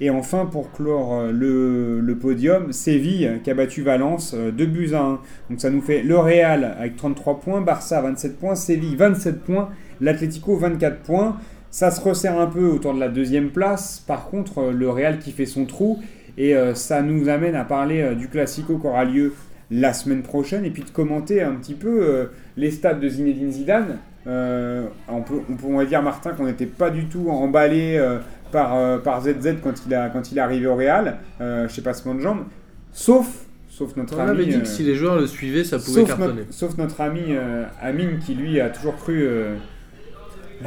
Et enfin, pour clore euh, le, podium, Séville qui a battu Valence 2 buts à 1. Donc ça nous fait le Real avec 33 points, Barça 27 points, Séville 27 points, l'Atlético 24 points. Ça se resserre un peu autour de la deuxième place. Par contre, euh, le Real qui fait son trou. Et euh, ça nous amène à parler euh, du Classico qui aura lieu la semaine prochaine et puis de commenter un petit peu euh, les stats de Zinedine Zidane. Euh, on, peut, dire, Martin, qu'on n'était pas du tout emballé euh, par, euh, par ZZ quand il, a, quand il est arrivé au Real, euh, chez Passement de Jambes, sauf, sauf notre On ami. avait dit euh, que si les joueurs le suivaient, ça pouvait sauf, cartonner. notre, sauf notre ami euh, Amine qui lui a toujours cru euh,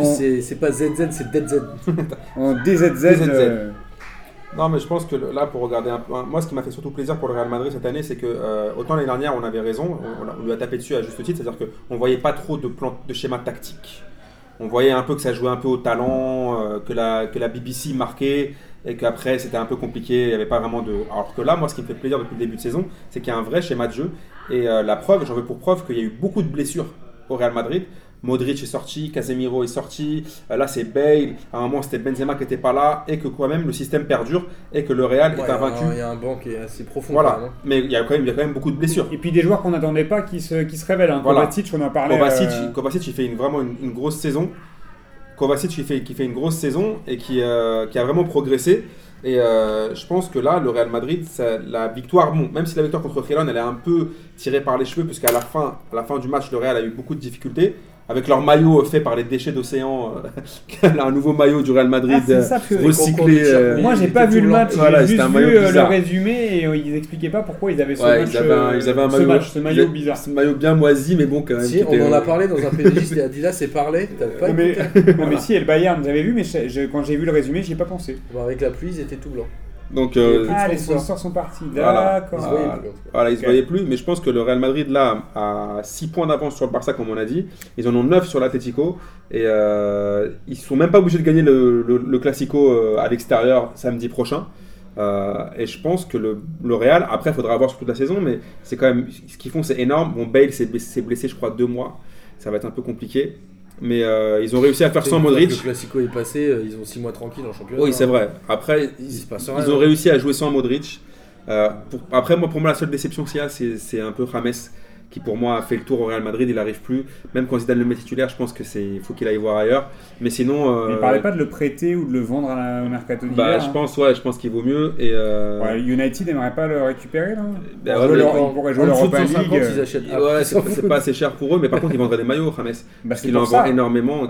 c'est- C'est pas ZZ, c'est DZ. en DZZ. DZZ. euh, Non, mais je pense que là, pour regarder un peu. Moi, ce qui m'a fait surtout plaisir pour le Real Madrid cette année, c'est que euh, autant l'année dernière, on avait raison, on, on lui a tapé dessus à juste titre, c'est-à-dire qu'on voyait pas trop de, plan, de schéma tactique. On voyait un peu que ça jouait un peu au talent, euh, que, la, BBC marquait, et qu'après, c'était un peu compliqué, il n'y avait pas vraiment de. Alors que là, moi, ce qui me fait plaisir depuis le début de saison, c'est qu'il y a un vrai schéma de jeu. Et euh, la preuve, j'en veux pour preuve qu'il y a eu beaucoup de blessures au Real Madrid. Modric est sorti, Casemiro est sorti, euh, là c'est Bale, à un moment c'était Benzema qui n'était pas là, et que quand même le système perdure, et que le Real Ouais, est invaincu. Il y a un banc qui est assez profond. Voilà, quand même, mais il y, a quand même, il y a quand même beaucoup de blessures. Et puis des joueurs qu'on n'attendait pas qui se, qui se révèlent. Hein. Voilà. Kovacic, on en parlait. Kovacic, euh, Kovacic, il fait une- vraiment une, une grosse saison. Kovacic il fait, qui fait une grosse saison et qui, euh, qui a vraiment progressé. Et euh, je pense que là, le Real Madrid, ça- la victoire, bon, même si la victoire contre Gélon, elle est un peu tirée par les cheveux, puisqu'à la fin, à la fin du match, le Real a eu beaucoup de difficultés. Avec leur maillot fait par les déchets d'océan, euh, un nouveau maillot du Real Madrid Ah, euh, ça, recyclé. euh, Moi, j'ai pas vu le match, Voilà, j'ai juste un vu euh, le résumé et euh, ils expliquaient pas pourquoi ils avaient ce ouais, match. ils avaient un, euh, ils avaient un ce maillot, match, ce maillot ils- bizarre. ce maillot bien moisi, mais bon, quand même. Si, on était, en a parlé dans un PDG, c'était Adidas et. T'as pas Non, mais, mais si, et le Bayern, vous avez vu, mais je- je- quand j'ai vu le résumé, j'y ai pas pensé. Bon, Avec la pluie, ils étaient tout blancs. Donc, euh, Ah, les sponsors. sont partis. Voilà. Ils se D'accord. voyaient Voilà. plus. Voilà, ils ne se voyaient plus, mais je pense que le Real Madrid, là, a 6 points d'avance sur le Barça, comme on a dit. Ils en ont 9 sur l'Atletico. Et euh, ils ne sont même pas obligés de gagner le, le- le Classico euh, à l'extérieur samedi prochain. Euh, et je pense que le, le Real, après, il faudra voir sur toute la saison, mais c'est quand même ce qu'ils font, c'est énorme. Bon, Bale s'est blessé, s'est blessé, je crois, deux mois. Ça va être un peu compliqué. Mais euh, ils ont réussi à faire sans Modric. Le Classico est passé, euh, ils ont 6 mois tranquilles en championnat. Oui, c'est vrai. Après, Il ils, ont réussi à jouer sans Modric. Euh, pour- après, moi, pour moi, la seule déception qu'il y a, c'est un peu James, qui pour moi a fait le tour au Real Madrid. Il n'arrive plus. Même quand Zidane le met titulaire, je pense que c'est il faut qu'il aille voir ailleurs. Mais sinon, euh, Mais Ils parlaient pas de le prêter ou de le vendre à la- au mercato d'hiver. bah, je hein. pense, ouais, je pense qu'il vaut mieux. Et euh, Ouais, United n'aimerait pas le récupérer là bah, ouais, leur- Ils pourraient jouer l'Europa 150, League. ils achètent. et ouais, c'est c'est pas assez cher pour eux, mais par contre, ils vendraient des maillots, James. Bah, Parce qu'il en vend énormément. A-.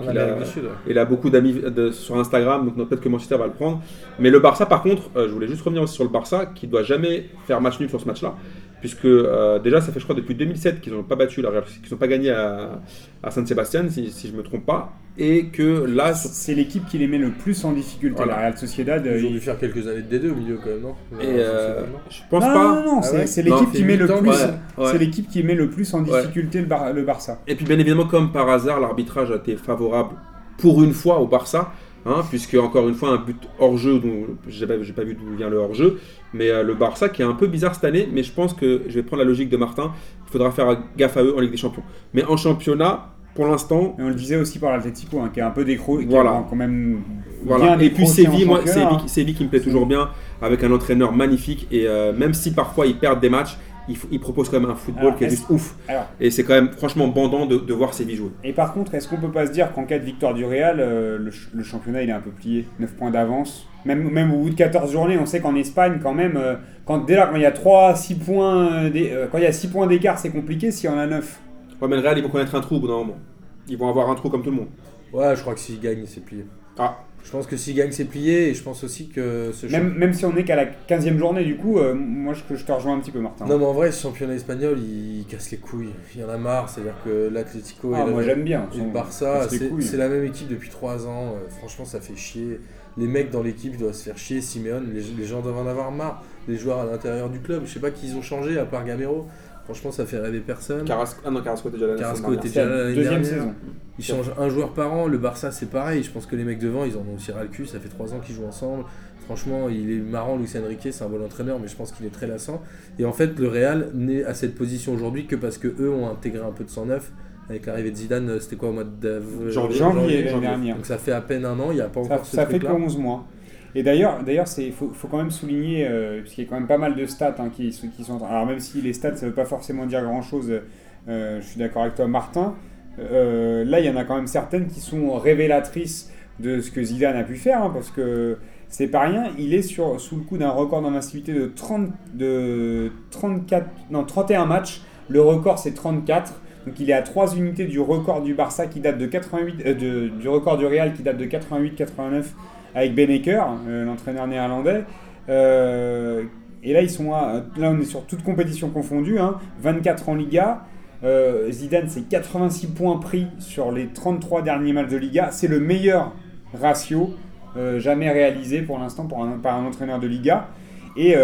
Il a beaucoup d'amis sur Instagram, donc peut-être que Manchester va le prendre. Mais le Barça, par contre, euh, je voulais juste revenir aussi sur le Barça, qui doit jamais faire match nul sur ce match-là, puisque euh, déjà, ça fait, je crois, depuis 2007 qu'ils n'ont pas battu la Real, qu'ils n'ont pas gagné à, à San Sebastian, si, si je me trompe pas, et que là, sur- C'est l'équipe qui les met le plus en difficulté. Voilà. La Real Sociedad. euh, Ils ont ils- dû faire quelques années de D2 au milieu quand même, non et euh, non je pense non, pas. non, non, Ah c'est ouais c'est Non, l'équipe qui c'est met le plus. ouais, ouais. C'est l'équipe qui met le plus en difficulté le, Bar- le Barça. Et puis bien évidemment, comme par hasard, l'arbitrage a été favorable pour une fois au Barça, hein, puisque encore une fois un but hors jeu, dont j'ai pas, pas vu d'où vient le hors jeu, mais euh, le Barça qui est un peu bizarre cette année, mais je pense que je vais prendre la logique de Martin, il faudra faire gaffe à eux en Ligue des Champions. Mais en championnat, pour l'instant, Et on le disait aussi par l'Atletico, hein, qui est un peu décro. qui Voilà. a quand même. Voilà. bien Et puis Séville, moi, Séville, hein. Séville qui me plaît toujours bien, avec un entraîneur magnifique, et euh, même si parfois ils perdent des matchs, il, f- il propose quand même un football Alors, qui est juste ouf. Alors, Et c'est quand même franchement bandant de, de voir Séville jouer. Et par contre, est-ce qu'on peut pas se dire qu'en cas de victoire du Real, euh, le, ch- le championnat il est un peu plié 9 points d'avance? Même, même au bout de 14 journées, on sait qu'en Espagne, quand même, euh, quand, dès là, quand il y a 3, 6 points, euh, euh, quand il y a 6 points d'écart, c'est compliqué s'il y en a 9. Ouais, mais le Real, ils vont connaître un trou au bout d'un moment. Ils vont avoir un trou comme tout le monde. Ouais, je crois que s'ils gagnent, c'est plié. Ah, Je pense que s'il gagne, c'est plié. Et je pense aussi que ce Même, même si on est qu'à la 15e journée, du coup, euh, moi je, je te rejoins un petit peu, Martin. Non, mais en vrai, ce championnat espagnol, il casse les couilles. Il y en a marre. C'est-à-dire que l'Atlético Ah, et, moi j'aime bien. et le Barça, c'est la même équipe depuis 3 ans. Euh, franchement, ça fait chier. Les mecs dans l'équipe doivent se faire chier. Simeone, les, les gens doivent en avoir marre. Les joueurs à l'intérieur du club, je sais pas qui ils ont changé à part Gamero. Franchement, ça fait rêver personne. Carrasco, ah non, Carrasco était déjà là. la Carrasco était déjà là deuxième dernière. saison. Ils changent un joueur par an. Le Barça, c'est pareil. Je pense que les mecs devant, ils en ont aussi ras le cul. Ça fait 3 ans qu'ils jouent ensemble. Franchement, il est marrant, Luis Enrique, c'est un bon entraîneur, mais je pense qu'il est très lassant. Et en fait, le Real n'est à cette position aujourd'hui que parce que eux ont intégré un peu de sang neuf. Avec l'arrivée de Zidane, euh, c'était quoi au mois d'avril Janvier. Janvier janvier. Donc ça fait à peine un an, il n'y a pas Ça, encore ce ça fait que truc-là. 11 mois. Et d'ailleurs, d'ailleurs, il faut, quand même souligner, euh, parce y a quand même pas mal de stats hein, qui, qui sont. Alors même si les stats, ça veut pas forcément dire grand-chose, euh, je suis d'accord avec toi, Martin. euh, là, il y en a quand même certaines qui sont révélatrices de ce que Zidane a pu faire, hein, parce que c'est pas rien. Il est sur, sous le coup d'un record d'invincibilité de, 30, de 34, non, 31 matchs. Le record, c'est 34. Donc il est à 3 unités du record du Barça qui date de 88, euh, de- du record du Real qui date de 88-89 avec Beneker, euh, l'entraîneur néerlandais. Euh, et là, ils sont là, on est sur toute compétition confondue, hein, 24 en Liga. Euh, Zidane, c'est 86 points pris sur les 33 derniers matchs de Liga. C'est le meilleur ratio jamais réalisé pour l'instant par un entraîneur de Liga. Et,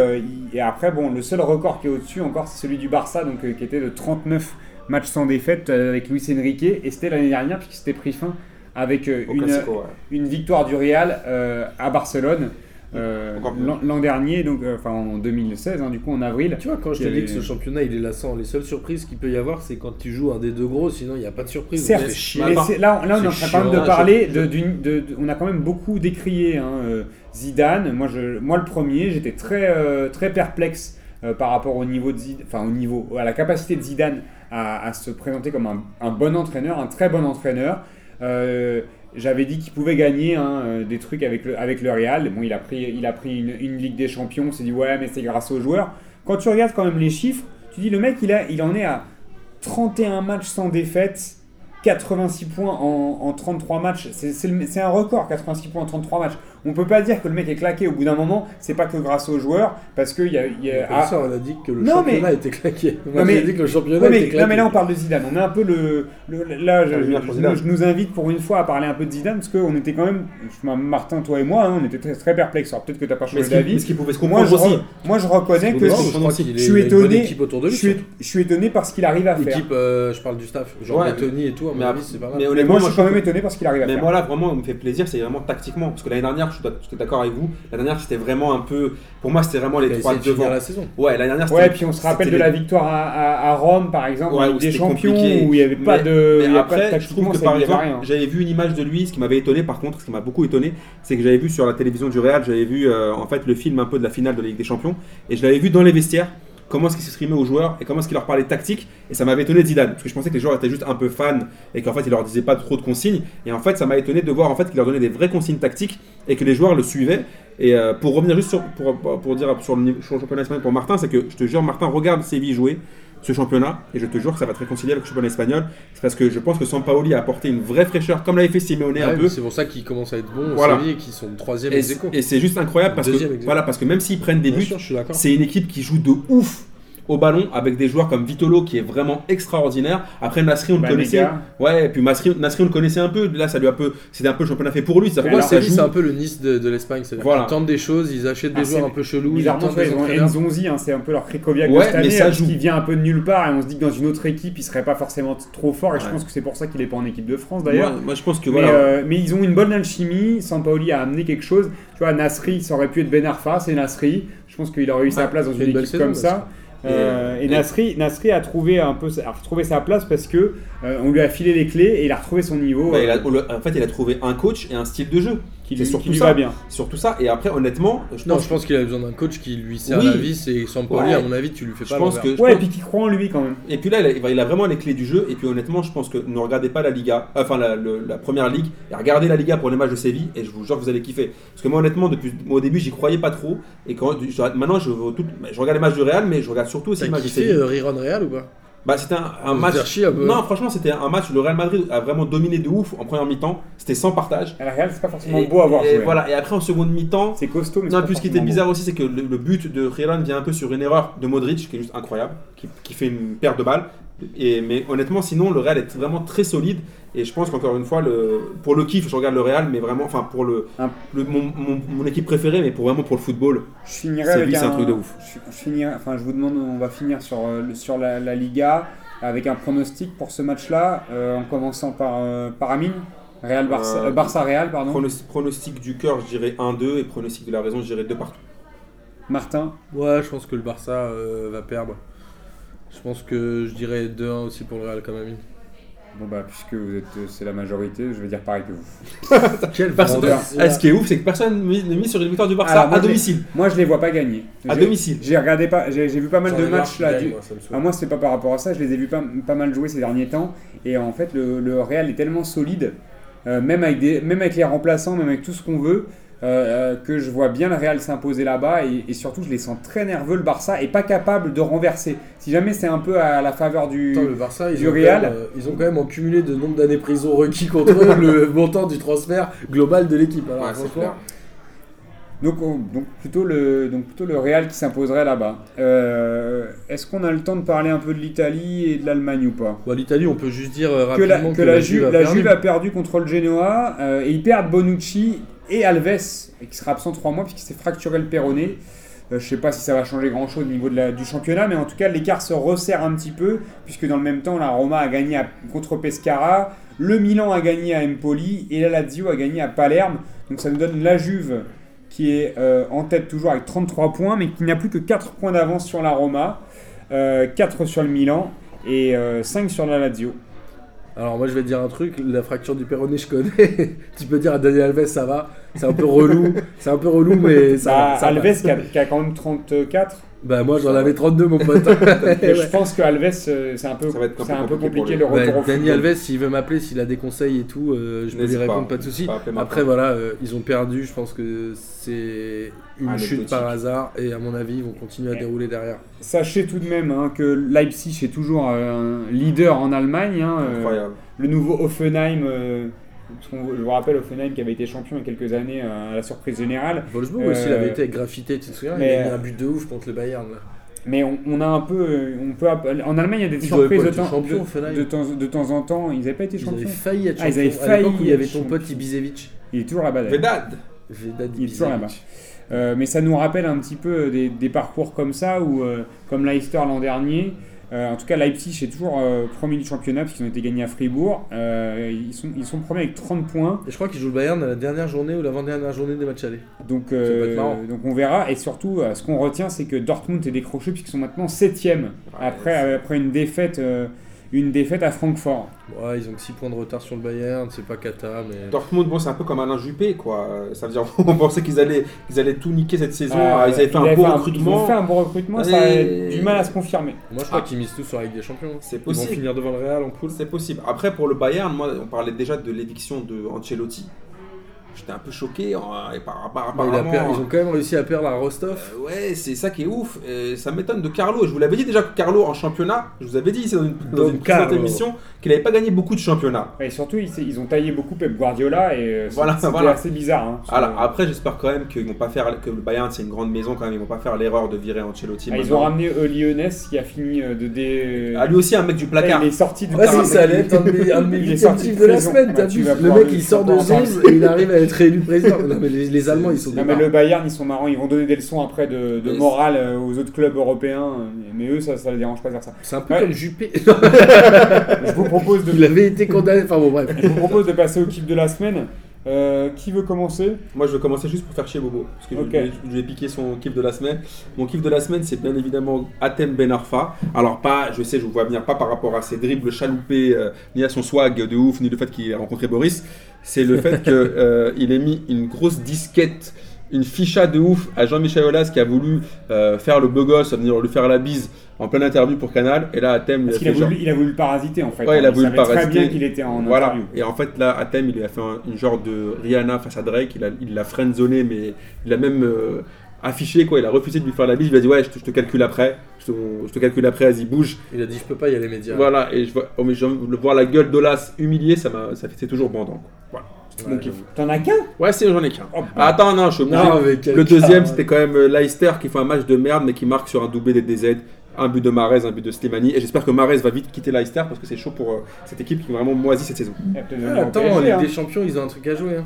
après, bon, le seul record qui est au-dessus encore, c'est celui du Barça, donc, qui était de 39 matchs sans défaite avec Luis Enrique. Et c'était l'année dernière, puisqu'il s'était pris fin avec euh, une, Classico, ouais. une victoire du Real euh, à Barcelone euh, l'an dernier, donc, euh, enfin en 2016, hein, du coup en avril. Tu vois, quand je te dis que ce championnat il est lassant, les seules surprises qu'il peut y avoir, c'est quand tu joues un des deux gros, sinon il n'y a pas de surprise. Certes, mais là, là on est en train quand même chiant, de parler je- de, d'une- de- de- On a quand même beaucoup décrié hein, euh, Zidane. Moi, je, moi, le premier, j'étais très, euh, très perplexe euh, par rapport au niveau de Zidane, enfin au niveau, à la capacité de Zidane à, à se présenter comme un, un bon entraîneur, un très bon entraîneur. Euh, J'avais dit qu'il pouvait gagner hein, euh, des trucs avec le, avec le Real. Bon, il a pris, une, Ligue des Champions. On s'est dit ouais, mais c'est grâce aux joueurs. Quand tu regardes quand même les chiffres, tu dis le mec, il, a, il en est à 31 matchs sans défaite, 86 points en, en 33 matchs. C'est un record, 86 points en 33 matchs. On peut pas dire que le mec est claqué au bout d'un moment. C'est pas que grâce aux joueurs, parce qu'il y a. il y a- ah, ça, on a dit que le Non, championnat était claqué. Moi, Non, mais- j'ai dit que le championnat Ouais, mais, était claqué. non, mais là on parle de Zidane. On est un peu le. le- là, je, je- nous invite pour une fois à parler un peu de Zidane parce qu'on était quand même. Martin, toi et moi, hein, on était très, très perplexes. Alors peut-être que t'as pas Mais changé mais d'avis. ce qui pouvait se Moi, je, aussi. moi, je reconnais que. Non, je suis a étonné. Je suis, étonné par ce qu'il arrive à faire. L'équipe, euh, je parle du staff, genre Tony et tout, à mon mais c'est pas mal. mais Mais honnêtement, moi, je suis quand même étonné par ce qu'il arrive à Mais faire. moi là vraiment on me fait plaisir c'est vraiment tactiquement parce que l'année dernière je suis d'accord avec vous la dernière c'était vraiment un peu pour moi c'était vraiment les a trois de devant la saison. ouais l'année dernière Ouais, puis on se rappelle de la victoire à, à- à Rome, par exemple, Ouais, où des Champions, compliqué. où il n'y avait pas Mais- de. il y mais a pas de après, je trouve que par exemple, j'avais vu une image de lui, ce qui m'avait étonné par contre, ce qui m'a beaucoup étonné, c'est que j'avais vu sur la télévision du Real, j'avais vu euh, en fait le film un peu de la finale de la Ligue des Champions, et je l'avais vu dans les vestiaires, comment est-ce qu'il s'exprimait aux joueurs et comment est-ce qu'il leur parlait tactique, et ça m'avait étonné Zidane, parce que je pensais que les joueurs étaient juste un peu fans et qu'en fait il leur disait pas trop de consignes, et en fait ça m'a étonné de voir en fait qu'il leur donnait des vraies consignes tactiques et que les joueurs le suivaient. Et euh, pour revenir juste sur, pour, pour dire sur le, sur le championnat espagnol pour Martin, c'est que je te jure, Martin, regarde Séville jouer ce championnat, et je te jure que ça va te réconcilier avec le championnat espagnol. C'est parce que je pense que Sampaoli a apporté une vraie fraîcheur, comme l'avait fait Simeone un peu. C'est pour ça qu'ils commencent à être bons Voilà. Et qu'ils sont troisième Et, et c'est juste incroyable parce que, voilà, parce que même s'ils prennent des buts, c'est une équipe qui joue de ouf au ballon avec des joueurs comme Vitolo qui est vraiment extraordinaire. Après Nasri on le Banega. connaissait. Ouais, et puis Nasri, Nasri on le connaissait un peu. Là ça lui a un peu c'était un peu le championnat fait pour lui, c'est c'est un peu le Nice de, de l'Espagne. Voilà. qu'ils tentent des choses, ils achètent des Ah, joueurs un peu chelous, ils vois, des ils ont entraîneurs. Nzonzi, hein, c'est un peu leur Krikoviak Ouais, de cette mais année, ça hein, joue. qui vient un peu de nulle part et on se dit que dans une autre équipe, il serait pas forcément trop fort et je Ouais. pense que c'est pour ça qu'il est pas en équipe de France d'ailleurs. Moi, moi, je pense que Mais, voilà. euh, mais ils ont une bonne alchimie, Sampaoli a amené quelque chose. Tu vois, Nasri, ça aurait pu être Ben Arfa, c'est Nasri. Je pense qu'il aurait eu sa Ouais, place dans une équipe comme ça. Euh, et, Et- Nasri, Nasri a trouvé un peu, a retrouvé sa place parce que euh, on lui a filé les clés et il a retrouvé son niveau bah, il a- euh, en fait, il a trouvé un coach et un style de jeu. qui, lui, surtout qui lui ça. va bien. Surtout ça. Et après, honnêtement, je Non, pense je pense qu'il a besoin d'un coach qui lui sert Oui. la vis et Sampaoli, Ouais. à mon avis, tu lui fais Je pas pense que- je Ouais, et puis qui croit en lui quand même. Et puis là, il a, il a vraiment les clés du jeu. Et puis honnêtement, je pense que ne regardez pas la Liga, enfin la, le- la première ligue, et regardez la Liga pour les matchs de Séville. Et je vous jure que vous allez kiffer. Parce que moi, honnêtement, depuis moi, au début, j'y croyais pas trop. Et quand je- maintenant, je, veux tout- je regarde les matchs du Real, mais je regarde surtout aussi les matchs de Séville. euh, Riron Real ou pas? Bah, c'était un, match. chier. Non, franchement, c'était un match où le Real Madrid a vraiment dominé de ouf en première mi-temps. C'était sans partage. La Real, c'est pas forcément Et, beau à voir et jouer. voilà. Et après, en seconde mi-temps, C'est costaud, mais Non, puis ce qui était bizarre aussi, c'est que le, le but de Riran vient un peu sur une erreur de Modric, qui est juste incroyable, qui, qui fait une paire de balles. Et, mais honnêtement, sinon, le Real est vraiment très solide. Et je pense qu'encore une fois, le, pour le kiff, je regarde le Real, mais vraiment, enfin, pour le, Un- le- mon, mon- mon équipe préférée, mais pour vraiment pour le football. C'est un, c'est un truc de ouf. Je, je finirai, enfin, je vous demande, on va finir sur, euh, sur la, la Liga avec un pronostic pour ce match-là, euh, en commençant par, euh, par Amine. Real Barça, Euh, Barça Real, pardon. Pronos- pronostic du cœur, je dirais 1-2, et pronostic de la raison, je dirais 2 partout. Martin? Ouais, je pense que le Barça euh, va perdre. Je pense que je dirais 2-1 aussi pour le Real comme ami. Bon bah puisque vous êtes, euh, c'est la majorité, je vais dire pareil que vous. Quel. Ah, ce qui est ouf, c'est que personne ne mise sur une victoire du Barça Alors, moi, à domicile. Moi je les vois pas gagner. À domicile. J'ai regardé pas, j'ai vu pas mal de matchs là. du- moi. Ah, moi c'est pas par rapport à ça, je les ai vus pas, pas mal jouer ces derniers temps et en fait le, le Real est tellement solide, euh, même, avec des, même avec les remplaçants, même avec tout ce qu'on veut, euh, euh, que je vois bien le Real s'imposer là-bas et, et surtout je les sens très nerveux le Barça et pas capable de renverser. Si jamais c'est un peu à la faveur du... Attends, le Barça, ils du ont, quand Real. même, euh, ils ont quand même accumulé de nombre d'années prison requis contre eux le montant du transfert global de l'équipe. Alors, Ouais, c'est franchement, clair. Donc, on- donc, plutôt le, donc plutôt le Real qui s'imposerait là-bas. Euh, Est-ce qu'on a le temps de parler un peu de l'Italie et de l'Allemagne ou pas? Bah, l'Italie, on peut juste dire que la, rapidement que la, Juve, a la perdu. Juve a perdu contre le Genoa euh, et ils perdent Bonucci et Alves qui sera absent trois mois puisqu'il s'est fracturé le péroné. Euh, je sais pas si ça va changer grand chose au niveau du championnat, mais en tout cas l'écart se resserre un petit peu puisque dans le même temps la Roma a gagné contre Pescara, le Milan a gagné à Empoli et la Lazio a gagné à Palerme. Donc ça nous donne la Juve qui est euh, en tête toujours avec 33 points mais qui n'a plus que 4 points d'avance sur la Roma, euh, 4 sur le Milan et euh, 5 sur la Lazio. Alors moi je vais te dire un truc, la fracture du péroné je connais. tu peux dire à Daniel Alves ça va, c'est un peu relou, c'est un peu relou mais ça, Bah, va, ça Alves passe. qui a, qui a quand même 34. Bah moi j'en avais 32 mon pote. Et. Je pense que Alves, euh, c'est un peu, Ça va être un c'est peu un peu compliqué le retour Bah, au Dani. Alves s'il veut m'appeler, s'il a des conseils et tout, euh, je peux lui répondre, pas. de souci. Après voilà, euh, ils ont perdu, je pense que c'est une chute par hasard et à mon avis ils vont continuer à Ouais. dérouler derrière. Sachez tout de même hein, que Leipzig est toujours euh, un leader en Allemagne. hein, euh, Incroyable. le nouveau Offenheim, euh, je vous rappelle Offenheim qui avait été champion il y a quelques années euh, à la surprise générale. Wolfsburg Euh, aussi il avait été avec graffité, tu te souviens mais, Il a mis euh, un but de ouf contre le Bayern là. Mais on, on a un peu, euh, on peut, en Allemagne il y a des Ils surprises de temps, champions, de, Offenheim. de temps, de temps en temps. Ils n'avaient pas été Ils avaient champions. failli être Ah, ils champions. avaient à l'époque où il y failli avait ton pote champions. Ibisevic. Il est toujours là-bas. Vedad. Vedad Il est toujours là-bas. Euh, mais ça nous rappelle un petit peu des, des parcours comme ça, où, euh, comme Leicester l'an dernier. Euh, en tout cas, Leipzig est toujours euh, premier du championnat parce qu'ils ont été gagnés à Fribourg. Euh, ils, sont, ils sont premiers avec 30 points. Et je crois qu'il joue le Bayern à la dernière journée ou l'avant-dernière journée des matchs allés. Donc, donc on verra. Et surtout, ce qu'on retient, c'est que Dortmund est décroché puisqu'ils sont maintenant 7 après, après une, défaite, une défaite à Francfort. Ouais, ils ont que 6 points de retard sur le Bayern, c'est pas cata, mais. Dortmund, bon, c'est un peu comme Alain Juppé, quoi. Ça veut dire, on pensait qu'ils allaient, qu'ils allaient tout niquer cette saison. Euh, ils avaient fait un beau Ils ont recrutement. fait un bon recrutement, ça a du mal à se confirmer. Moi je crois Ah. qu'ils misent tous sur la Ligue des Champions. C'est Ils vont possible. finir devant le Real en poule. C'est possible. Après, pour le Bayern, moi, on parlait déjà de l'éviction de Ancelotti. J'étais un peu choqué. hein, et par, par- Bah, apparemment, per- Ils ont quand même réussi à perdre à Rostov. Euh, ouais, c'est ça qui est ouf. Et ça m'étonne de Carlo. Je vous l'avais dit déjà que Carlo en championnat, je vous avais dit dans une, dans une précédente Carlo. émission qu'il n'avait pas gagné beaucoup de championnats. Et surtout, ils, ils ont taillé beaucoup Pep Guardiola et euh, c'est- Voilà, c'était voilà. assez bizarre. hein, après, j'espère quand même qu'ils vont pas faire que le Bayern c'est une grande maison quand même. Ils vont pas faire l'erreur de virer Ancelotti. Ah, ils ont ramené euh, Lyonnais qui a fini euh, de dé... Ah, lui aussi un mec du placard. Il est sorti du Ouais, si, ça allait être un de mes, un de de de la semaine, vas Le mec il sort de vas pouvoir en 11 et il arrive à être élu président. Non mais les, les Allemands ils sont Non, mais le Bayern, ils sont marrants. Ils vont donner des leçons après de, morale euh, aux autres clubs européens. Mais eux, ça, ça les dérange pas de faire ça. C'est un peu Ouais. comme Juppé. Je vous propose de, il avait été condamné. Enfin bon bref. je vous propose de passer au kiff de la semaine. Euh, qui veut commencer? Moi, je vais commencer juste pour faire chier Bobo. Parce que je- Ok. je, vais- je vais piquer son kiff de la semaine. Mon kiff de la semaine, c'est bien évidemment Atem Ben Arfa. Alors, pas, je sais, je vous vois venir, pas par rapport à ses dribbles chaloupés, euh, ni à son swag de ouf, ni le fait qu'il ait rencontré Boris. C'est le fait qu'il ait mis une grosse disquette, une ficha de ouf à Jean-Michel Aulas qui a voulu euh, faire le beau gosse, venir lui faire la bise en pleine interview pour Canal. Et là, Atem lui a Parce fait qu'il a, genre. voulu- il a voulu le parasiter en fait. Ouais, il a voulu le savait très parasiter. bien qu'il était en Voilà. interview. Et en fait, là, Atem, il a fait un- une genre de Rihanna face à Drake. Il il l'a friendzoné, mais il a même euh, affiché quoi. Il a refusé de lui faire la bise. Il lui a dit ouais, je te, je te calcule après. Je te, je te calcule après. Vas-y, bouge. Il a dit je peux pas y aller média. Voilà. Et je vois, oh, mais je le voir la gueule d'Olas humiliée, ça m'a, ça fait c'est toujours bandant. Quoi. Voilà. Ouais. T'en as qu'un? Ouais, c'est j'en ai qu'un. Oh, Ah, attends, non, je suis obligé. Non, mais quel Le deuxième, ouais. c'était quand même euh, Leicester qui fait un match de merde, mais qui marque sur un doublé des DZ. Un but de Marez, un but de Slimani. Et j'espère que Marez va vite quitter Leicester parce que c'est chaud pour euh, cette équipe qui est vraiment moisie cette saison. Ah, attends. Ligue hein. des Champions, ils ont un truc à jouer. hein.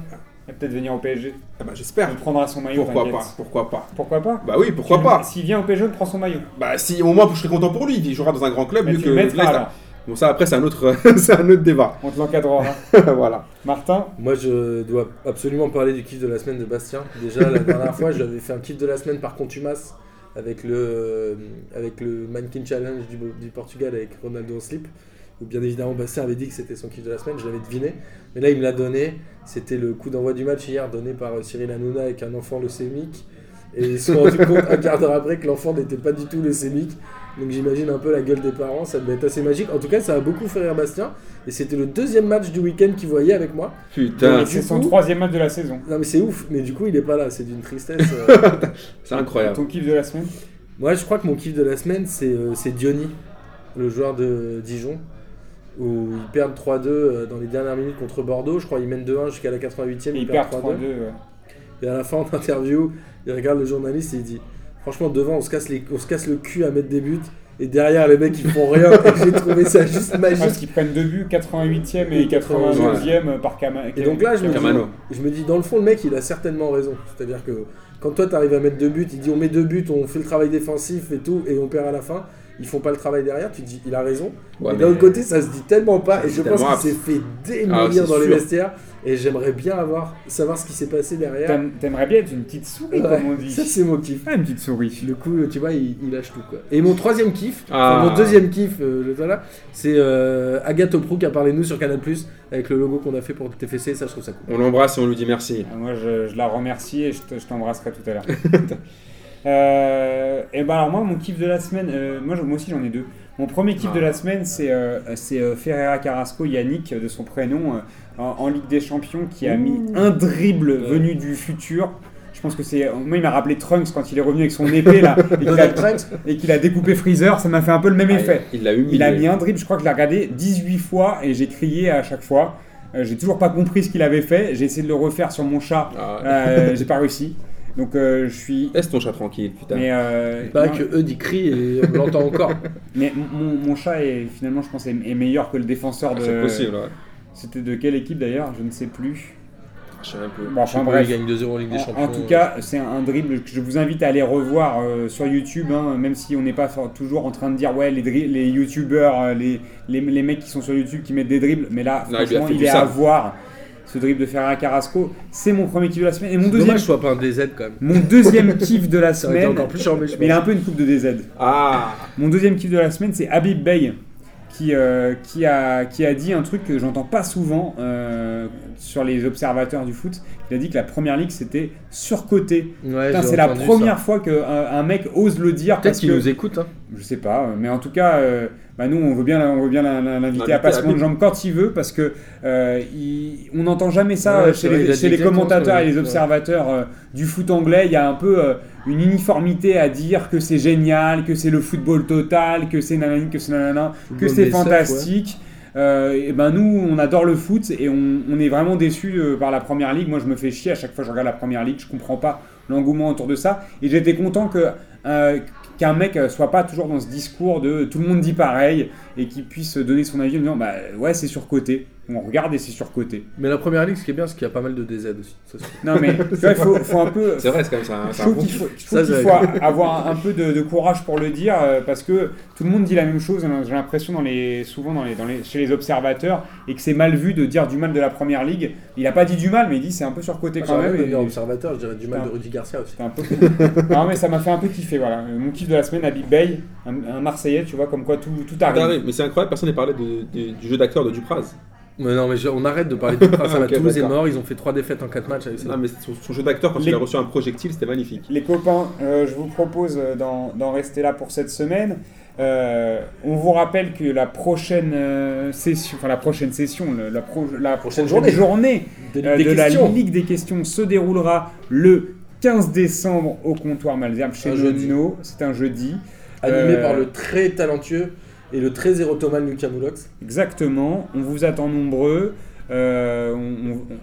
Il peut-être venir au PSG. Ah bah, j'espère. Il prendra son maillot. Pourquoi pas Pourquoi pas Pourquoi pas Bah oui, pourquoi pas S'il vient au PSG, on prend son maillot. Bah si, au moins je serais content pour lui. Il jouera dans un grand club Mais mieux tu que le mettras Leicester. alors. Bon ça après c'est un autre, c'est un autre débat. On te l'encadrera. voilà. Martin Moi, je dois absolument parler du kiff de la semaine de Bastien. Déjà, la dernière fois, j'avais fait un kiff de la semaine par contumace avec le, avec le Mannequin Challenge du, du Portugal avec Ronaldo en slip. Où bien évidemment, Bastien avait dit que c'était son kiff de la semaine, je l'avais deviné. Mais là, il me l'a donné. C'était le coup d'envoi du match hier donné par euh, Cyril Hanouna avec un enfant leucémique. Et ils se sont rendus compte un quart d'heure après que l'enfant n'était pas du tout leucémique. Donc j'imagine un peu la gueule des parents, ça devait être assez magique. En tout cas, ça a beaucoup fait rire Bastien. Et c'était le deuxième match du week-end qu'il voyait avec moi. Putain, C'est son coup- troisième match de la saison. Non mais c'est ouf, mais du coup il est pas là, c'est d'une tristesse. euh. c'est incroyable. Ton kiff de la semaine? Moi je crois que mon kiff de la semaine c'est euh, c'est Diony, le joueur de Dijon, où ils perdent 3-2 euh, dans les dernières minutes contre Bordeaux, je crois ils mènent 2-1 jusqu'à la 88e, Et ils il perdent perd 3-2. 3-2. ouais. Et à la fin en interview, il regarde le journaliste et il dit Franchement devant on se casse, les, on se casse le cul à mettre des buts, et derrière les mecs ils font rien, et j'ai trouvé ça juste Parce magique. qu'ils prennent deux buts, 88e et Et 92e par Kama. Et donc là je me, dis, je me dis, dans le fond le mec il a certainement raison. C'est-à-dire que quand toi tu arrives à mettre deux buts, il dit on met deux buts, on fait le travail défensif et tout, et on perd à la fin. Ils font pas le travail derrière, tu te dis il a raison. Ouais, et mais- d'un autre côté, ça se dit tellement pas, et je pense qu'il s'est fait démolir Ah, dans les vestiaires. Et j'aimerais bien avoir, savoir ce qui s'est passé derrière. T'aimerais bien être une petite souris, Ouais, comme on dit. ça c'est mon kiff. Ah, une petite souris. Du coup, tu vois, il, il lâche tout quoi. Et mon troisième kiff, Ah. enfin, mon deuxième kiff, euh, le voilà, c'est euh, Agathe Oprou qui a parlé de nous sur Canal avec le logo qu'on a fait pour le TFC. Ça, je trouve ça cool. On l'embrasse et on lui dit merci. Ah, Moi, je, je la remercie et je te- je t'embrasserai tout à l'heure. Euh, et ben alors moi, mon kiff de la semaine, euh, moi, moi aussi j'en ai deux. Mon premier kiff Ah. de la semaine, c'est euh, c'est euh, Ferreira Carrasco, Yannick, de son prénom, euh, en, en Ligue des Champions, qui a mis un dribble venu du futur. Je pense que c'est. Moi, il m'a rappelé Trunks quand il est revenu avec son épée là et qu'il a, découpé Freezer. Ça m'a fait un peu le même effet. Ah, il l'a humilié. Il a mis un dribble, je crois que je l'ai regardé 18 fois et j'ai crié à chaque fois. Euh, j'ai toujours pas compris ce qu'il avait fait. J'ai essayé de le refaire sur mon chat. Ah, Euh, j'ai pas réussi. Donc euh, je suis. Laisse ton chat tranquille, putain. Mais, euh, Pas non, que eux ils crient et on l'entend encore. mais mon, mon chat est finalement, je pense, est, est meilleur que le défenseur Ah, de. C'est possible, ouais. C'était de quelle équipe d'ailleurs? Je ne sais plus. Je sais un peu. Bon, enfin bref. gagnent 2-0 en Ligue des Champions. en tout cas, c'est un, un dribble que je vous invite à aller revoir euh, sur YouTube, hein, même si on n'est pas toujours en train de dire ouais les, dri- les YouTubeurs, les, les, les mecs qui sont sur YouTube qui mettent des dribbles, mais là Non, il franchement il, tout est ça. à voir. Ce dribble de Ferreira Carrasco, c'est mon premier kiff de la semaine. Et mon deuxième, dommage je sois pas un DZ quand même. mon deuxième kiff de la semaine, encore plus charmé, je mais il a un peu une coupe de DZ. Ah Mon deuxième kiff de la semaine, c'est Habib Bey, qui, euh, qui, a, qui a dit un truc que j'entends pas souvent euh, sur les observateurs du foot. Il a dit que la première ligue c'était surcoté. Ouais, c'est la première ça. fois qu'un un mec ose le dire. Peut-être que, nous écoutent. Hein. Je sais pas, euh, mais en tout cas, euh, bah nous on veut bien, on veut bien la- la- l'inviter à passer Habib. jambe quand il veut parce que euh, il- on n'entend jamais ça Ouais, euh, chez, les, chez commentateurs et les observateurs euh, du foot anglais. Il y a un peu euh, une uniformité à dire que c'est génial, que c'est le football total, que c'est nanani, que c'est nanana, que c'est fantastique. Euh, et ben nous, on adore le foot et on, on est vraiment déçus euh, par la première ligue. Moi, je me fais chier à chaque fois que je regarde la première ligue. Je comprends pas l'engouement autour de ça. Et j'étais content que euh, qu'un mec euh, soit pas toujours dans ce discours de tout le monde dit pareil et qu'il puisse donner son avis en disant bah ouais c'est surcoté. On regarde et c'est surcoté. Mais la première ligue, ce qui est bien, c'est qu'il y a pas mal de DZ aussi. Ça, Non mais tu vois, il faut, faut un peu. C'est vrai, c'est quand même ça. Je c'est un trouve bon qu'il faut, je trouve Ça, faut avoir un peu de, de courage pour le dire euh, parce que tout le monde dit la même chose. hein, J'ai l'impression dans les, souvent dans les, dans les, chez les observateurs et que c'est mal vu de dire du mal de la première ligue. Il a pas dit du mal, mais il dit c'est un peu surcoté quand même. et- observateur, je dirais du mal de Rudy Garcia aussi. Un peu non mais ça m'a fait un peu kiffer voilà. Mon kiff de la semaine à Big Bay, un, un Marseillais, tu vois comme quoi tout, tout arrive. Mais c'est incroyable, personne n'a parlé de- de- du jeu d'acteur de Dupraz. Mais non, mais je- on arrête de parler de Prince. Ok, Toulouse est d'accord. mort, ils ont fait 3 défaites en 4 matchs avec ça. Non, mais son, son jeu d'acteur, quand Les- il a reçu un projectile, c'était magnifique. Les copains, euh, je vous propose euh, d'en d'en rester là pour cette semaine. Euh, on vous rappelle que la prochaine euh, session, enfin la prochaine session, le- la, pro- la Prochaine journée. journée De, euh, des de la questions. Ligue des questions se déroulera le 15 décembre au comptoir Malzerbe chez Un jeudi. C'est un jeudi. Animé Euh, par le très talentueux et le très érotomane Lucas Moulox. Exactement. On vous attend nombreux. Euh,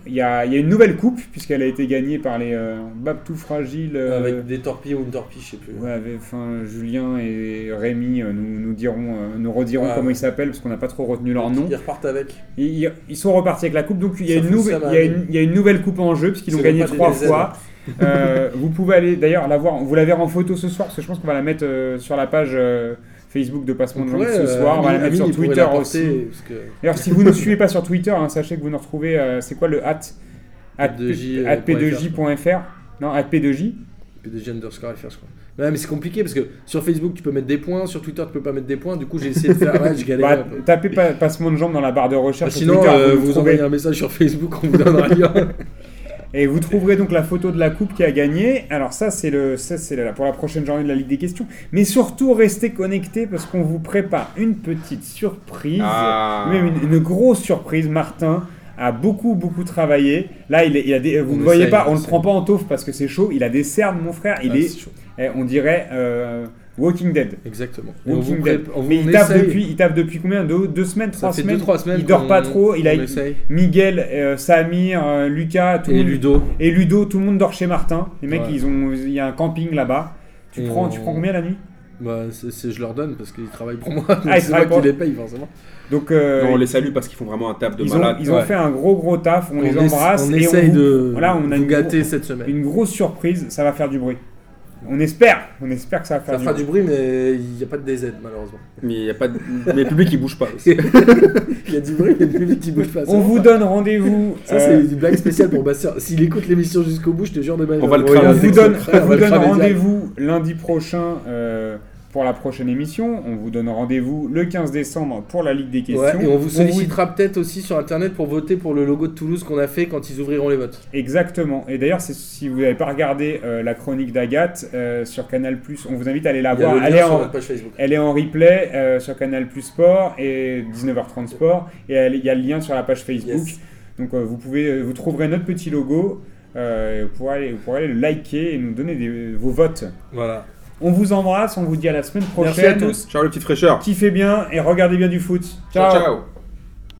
Il y, a, il y a une nouvelle coupe puisqu'elle a été gagnée par les euh, Babtou Fragiles. euh, Avec des torpilles ou une torpille, je sais plus. Ouais, avec- enfin, Julien et Rémi euh, nous, nous diront, euh, nous rediront comment ils s'appellent parce qu'on n'a pas trop retenu leur nom. Ils repartent avec. Ils, sont repartis avec la coupe, donc il y, a une nouvelle- y a une- il y a une nouvelle coupe en jeu puisqu'ils l'ont gagnée trois fois. Euh, vous pouvez aller d'ailleurs la voir, vous la verrez en photo ce soir parce que je pense qu'on va la mettre euh, sur la page euh, Facebook de Passement de Langue ce euh, soir, on va la mettre sur Twitter aussi. D'ailleurs, si vous ne suivez pas sur Twitter, hein, sachez que vous nous retrouvez, euh, c'est quoi le at? At P2J, at euh, p2j.fr Non, at p2j. PDG underscore FR, je crois. Ouais, mais c'est compliqué parce que sur Facebook tu peux mettre des points, sur Twitter tu peux pas mettre des points. Du coup j'ai essayé de faire. Ouais, je galère. Bah, tapez pas, passement de jambes dans la barre de Bah, recherche. sur sinon, Twitter, euh, vous, envoyez un message sur Facebook, on vous donne un lien. Et vous trouverez donc la photo de la coupe qui a gagné. Alors ça, c'est le, ça, c'est pour la prochaine journée de la Ligue des questions. Mais surtout, restez connectés parce qu'on vous prépare une petite surprise. Ah. Même une, une grosse surprise. Martin a beaucoup, beaucoup travaillé. Là, il, est- il a des, vous On ne voyez essaye, pas, on on ne le prend pas en taufe parce que c'est chaud. Il a des cernes, mon frère. Il Ah, est, chaud. eh, on dirait, euh, Walking Dead. Exactement. Walking Dead. Mais il tape, depuis, il tape depuis combien deux, deux semaines, trois semaines 2-3 semaines. Il dort pas trop. Il a essaye. Miguel, euh, Samir, euh, Lucas, tout le Et monde- Ludo. et Ludo, tout le monde dort chez Martin. Les mecs, Ouais. ils ont, il y a un camping là-bas. Tu Et prends, tu prends combien la nuit Bah, c'est- c'est- je leur donne parce qu'ils travaillent pour moi. Ah, c'est moi qui les paye forcément. Donc, euh, Non, on les salue parce qu'ils font vraiment un taf de ils ont, malade. ils ont Ouais. fait un gros gros taf. On, les embrasse On et essaye on de voilà, on a vous une gâter gros- cette semaine. une grosse surprise. Ça va faire du bruit. On espère, on espère que ça va faire Ça du fera bruit. du bruit, mais il n'y a pas de DZ malheureusement. Mais il y a pas de... mais le public il bouge pas. Il y a du bruit, mais le public qui bouge pas. On vous donne rendez-vous. Ça, euh, c'est une blague spéciale pour Bastien. S'il écoute l'émission jusqu'au bout, je te jure de ma On va le on cramer. vous donne, on vous donne rendez-vous. rendez-vous lundi prochain euh, pour la prochaine émission. On vous donne rendez-vous le 15 décembre pour la Ligue des questions. Ouais, et on vous sollicitera peut-être aussi sur internet pour voter pour le logo de Toulouse qu'on a fait quand ils ouvriront les votes. Exactement. Et d'ailleurs, si vous n'avez pas regardé euh, la chronique d'Agathe euh, sur Canal+, on vous invite à aller la voir. Elle est, en, elle est replay euh, sur Canal Sport et 19h30 Sport. Et il y a le lien sur la page Facebook. Yes. Donc vous pouvez, vous trouverez notre petit logo. Euh, vous, pourrez aller, vous pourrez aller le liker et nous donner des- vos votes. Voilà. On vous embrasse, on vous dit à la semaine prochaine. Merci à tous. Ciao les petites fraîcheurs. Kiffez bien et regardez bien du foot. ciao. ciao.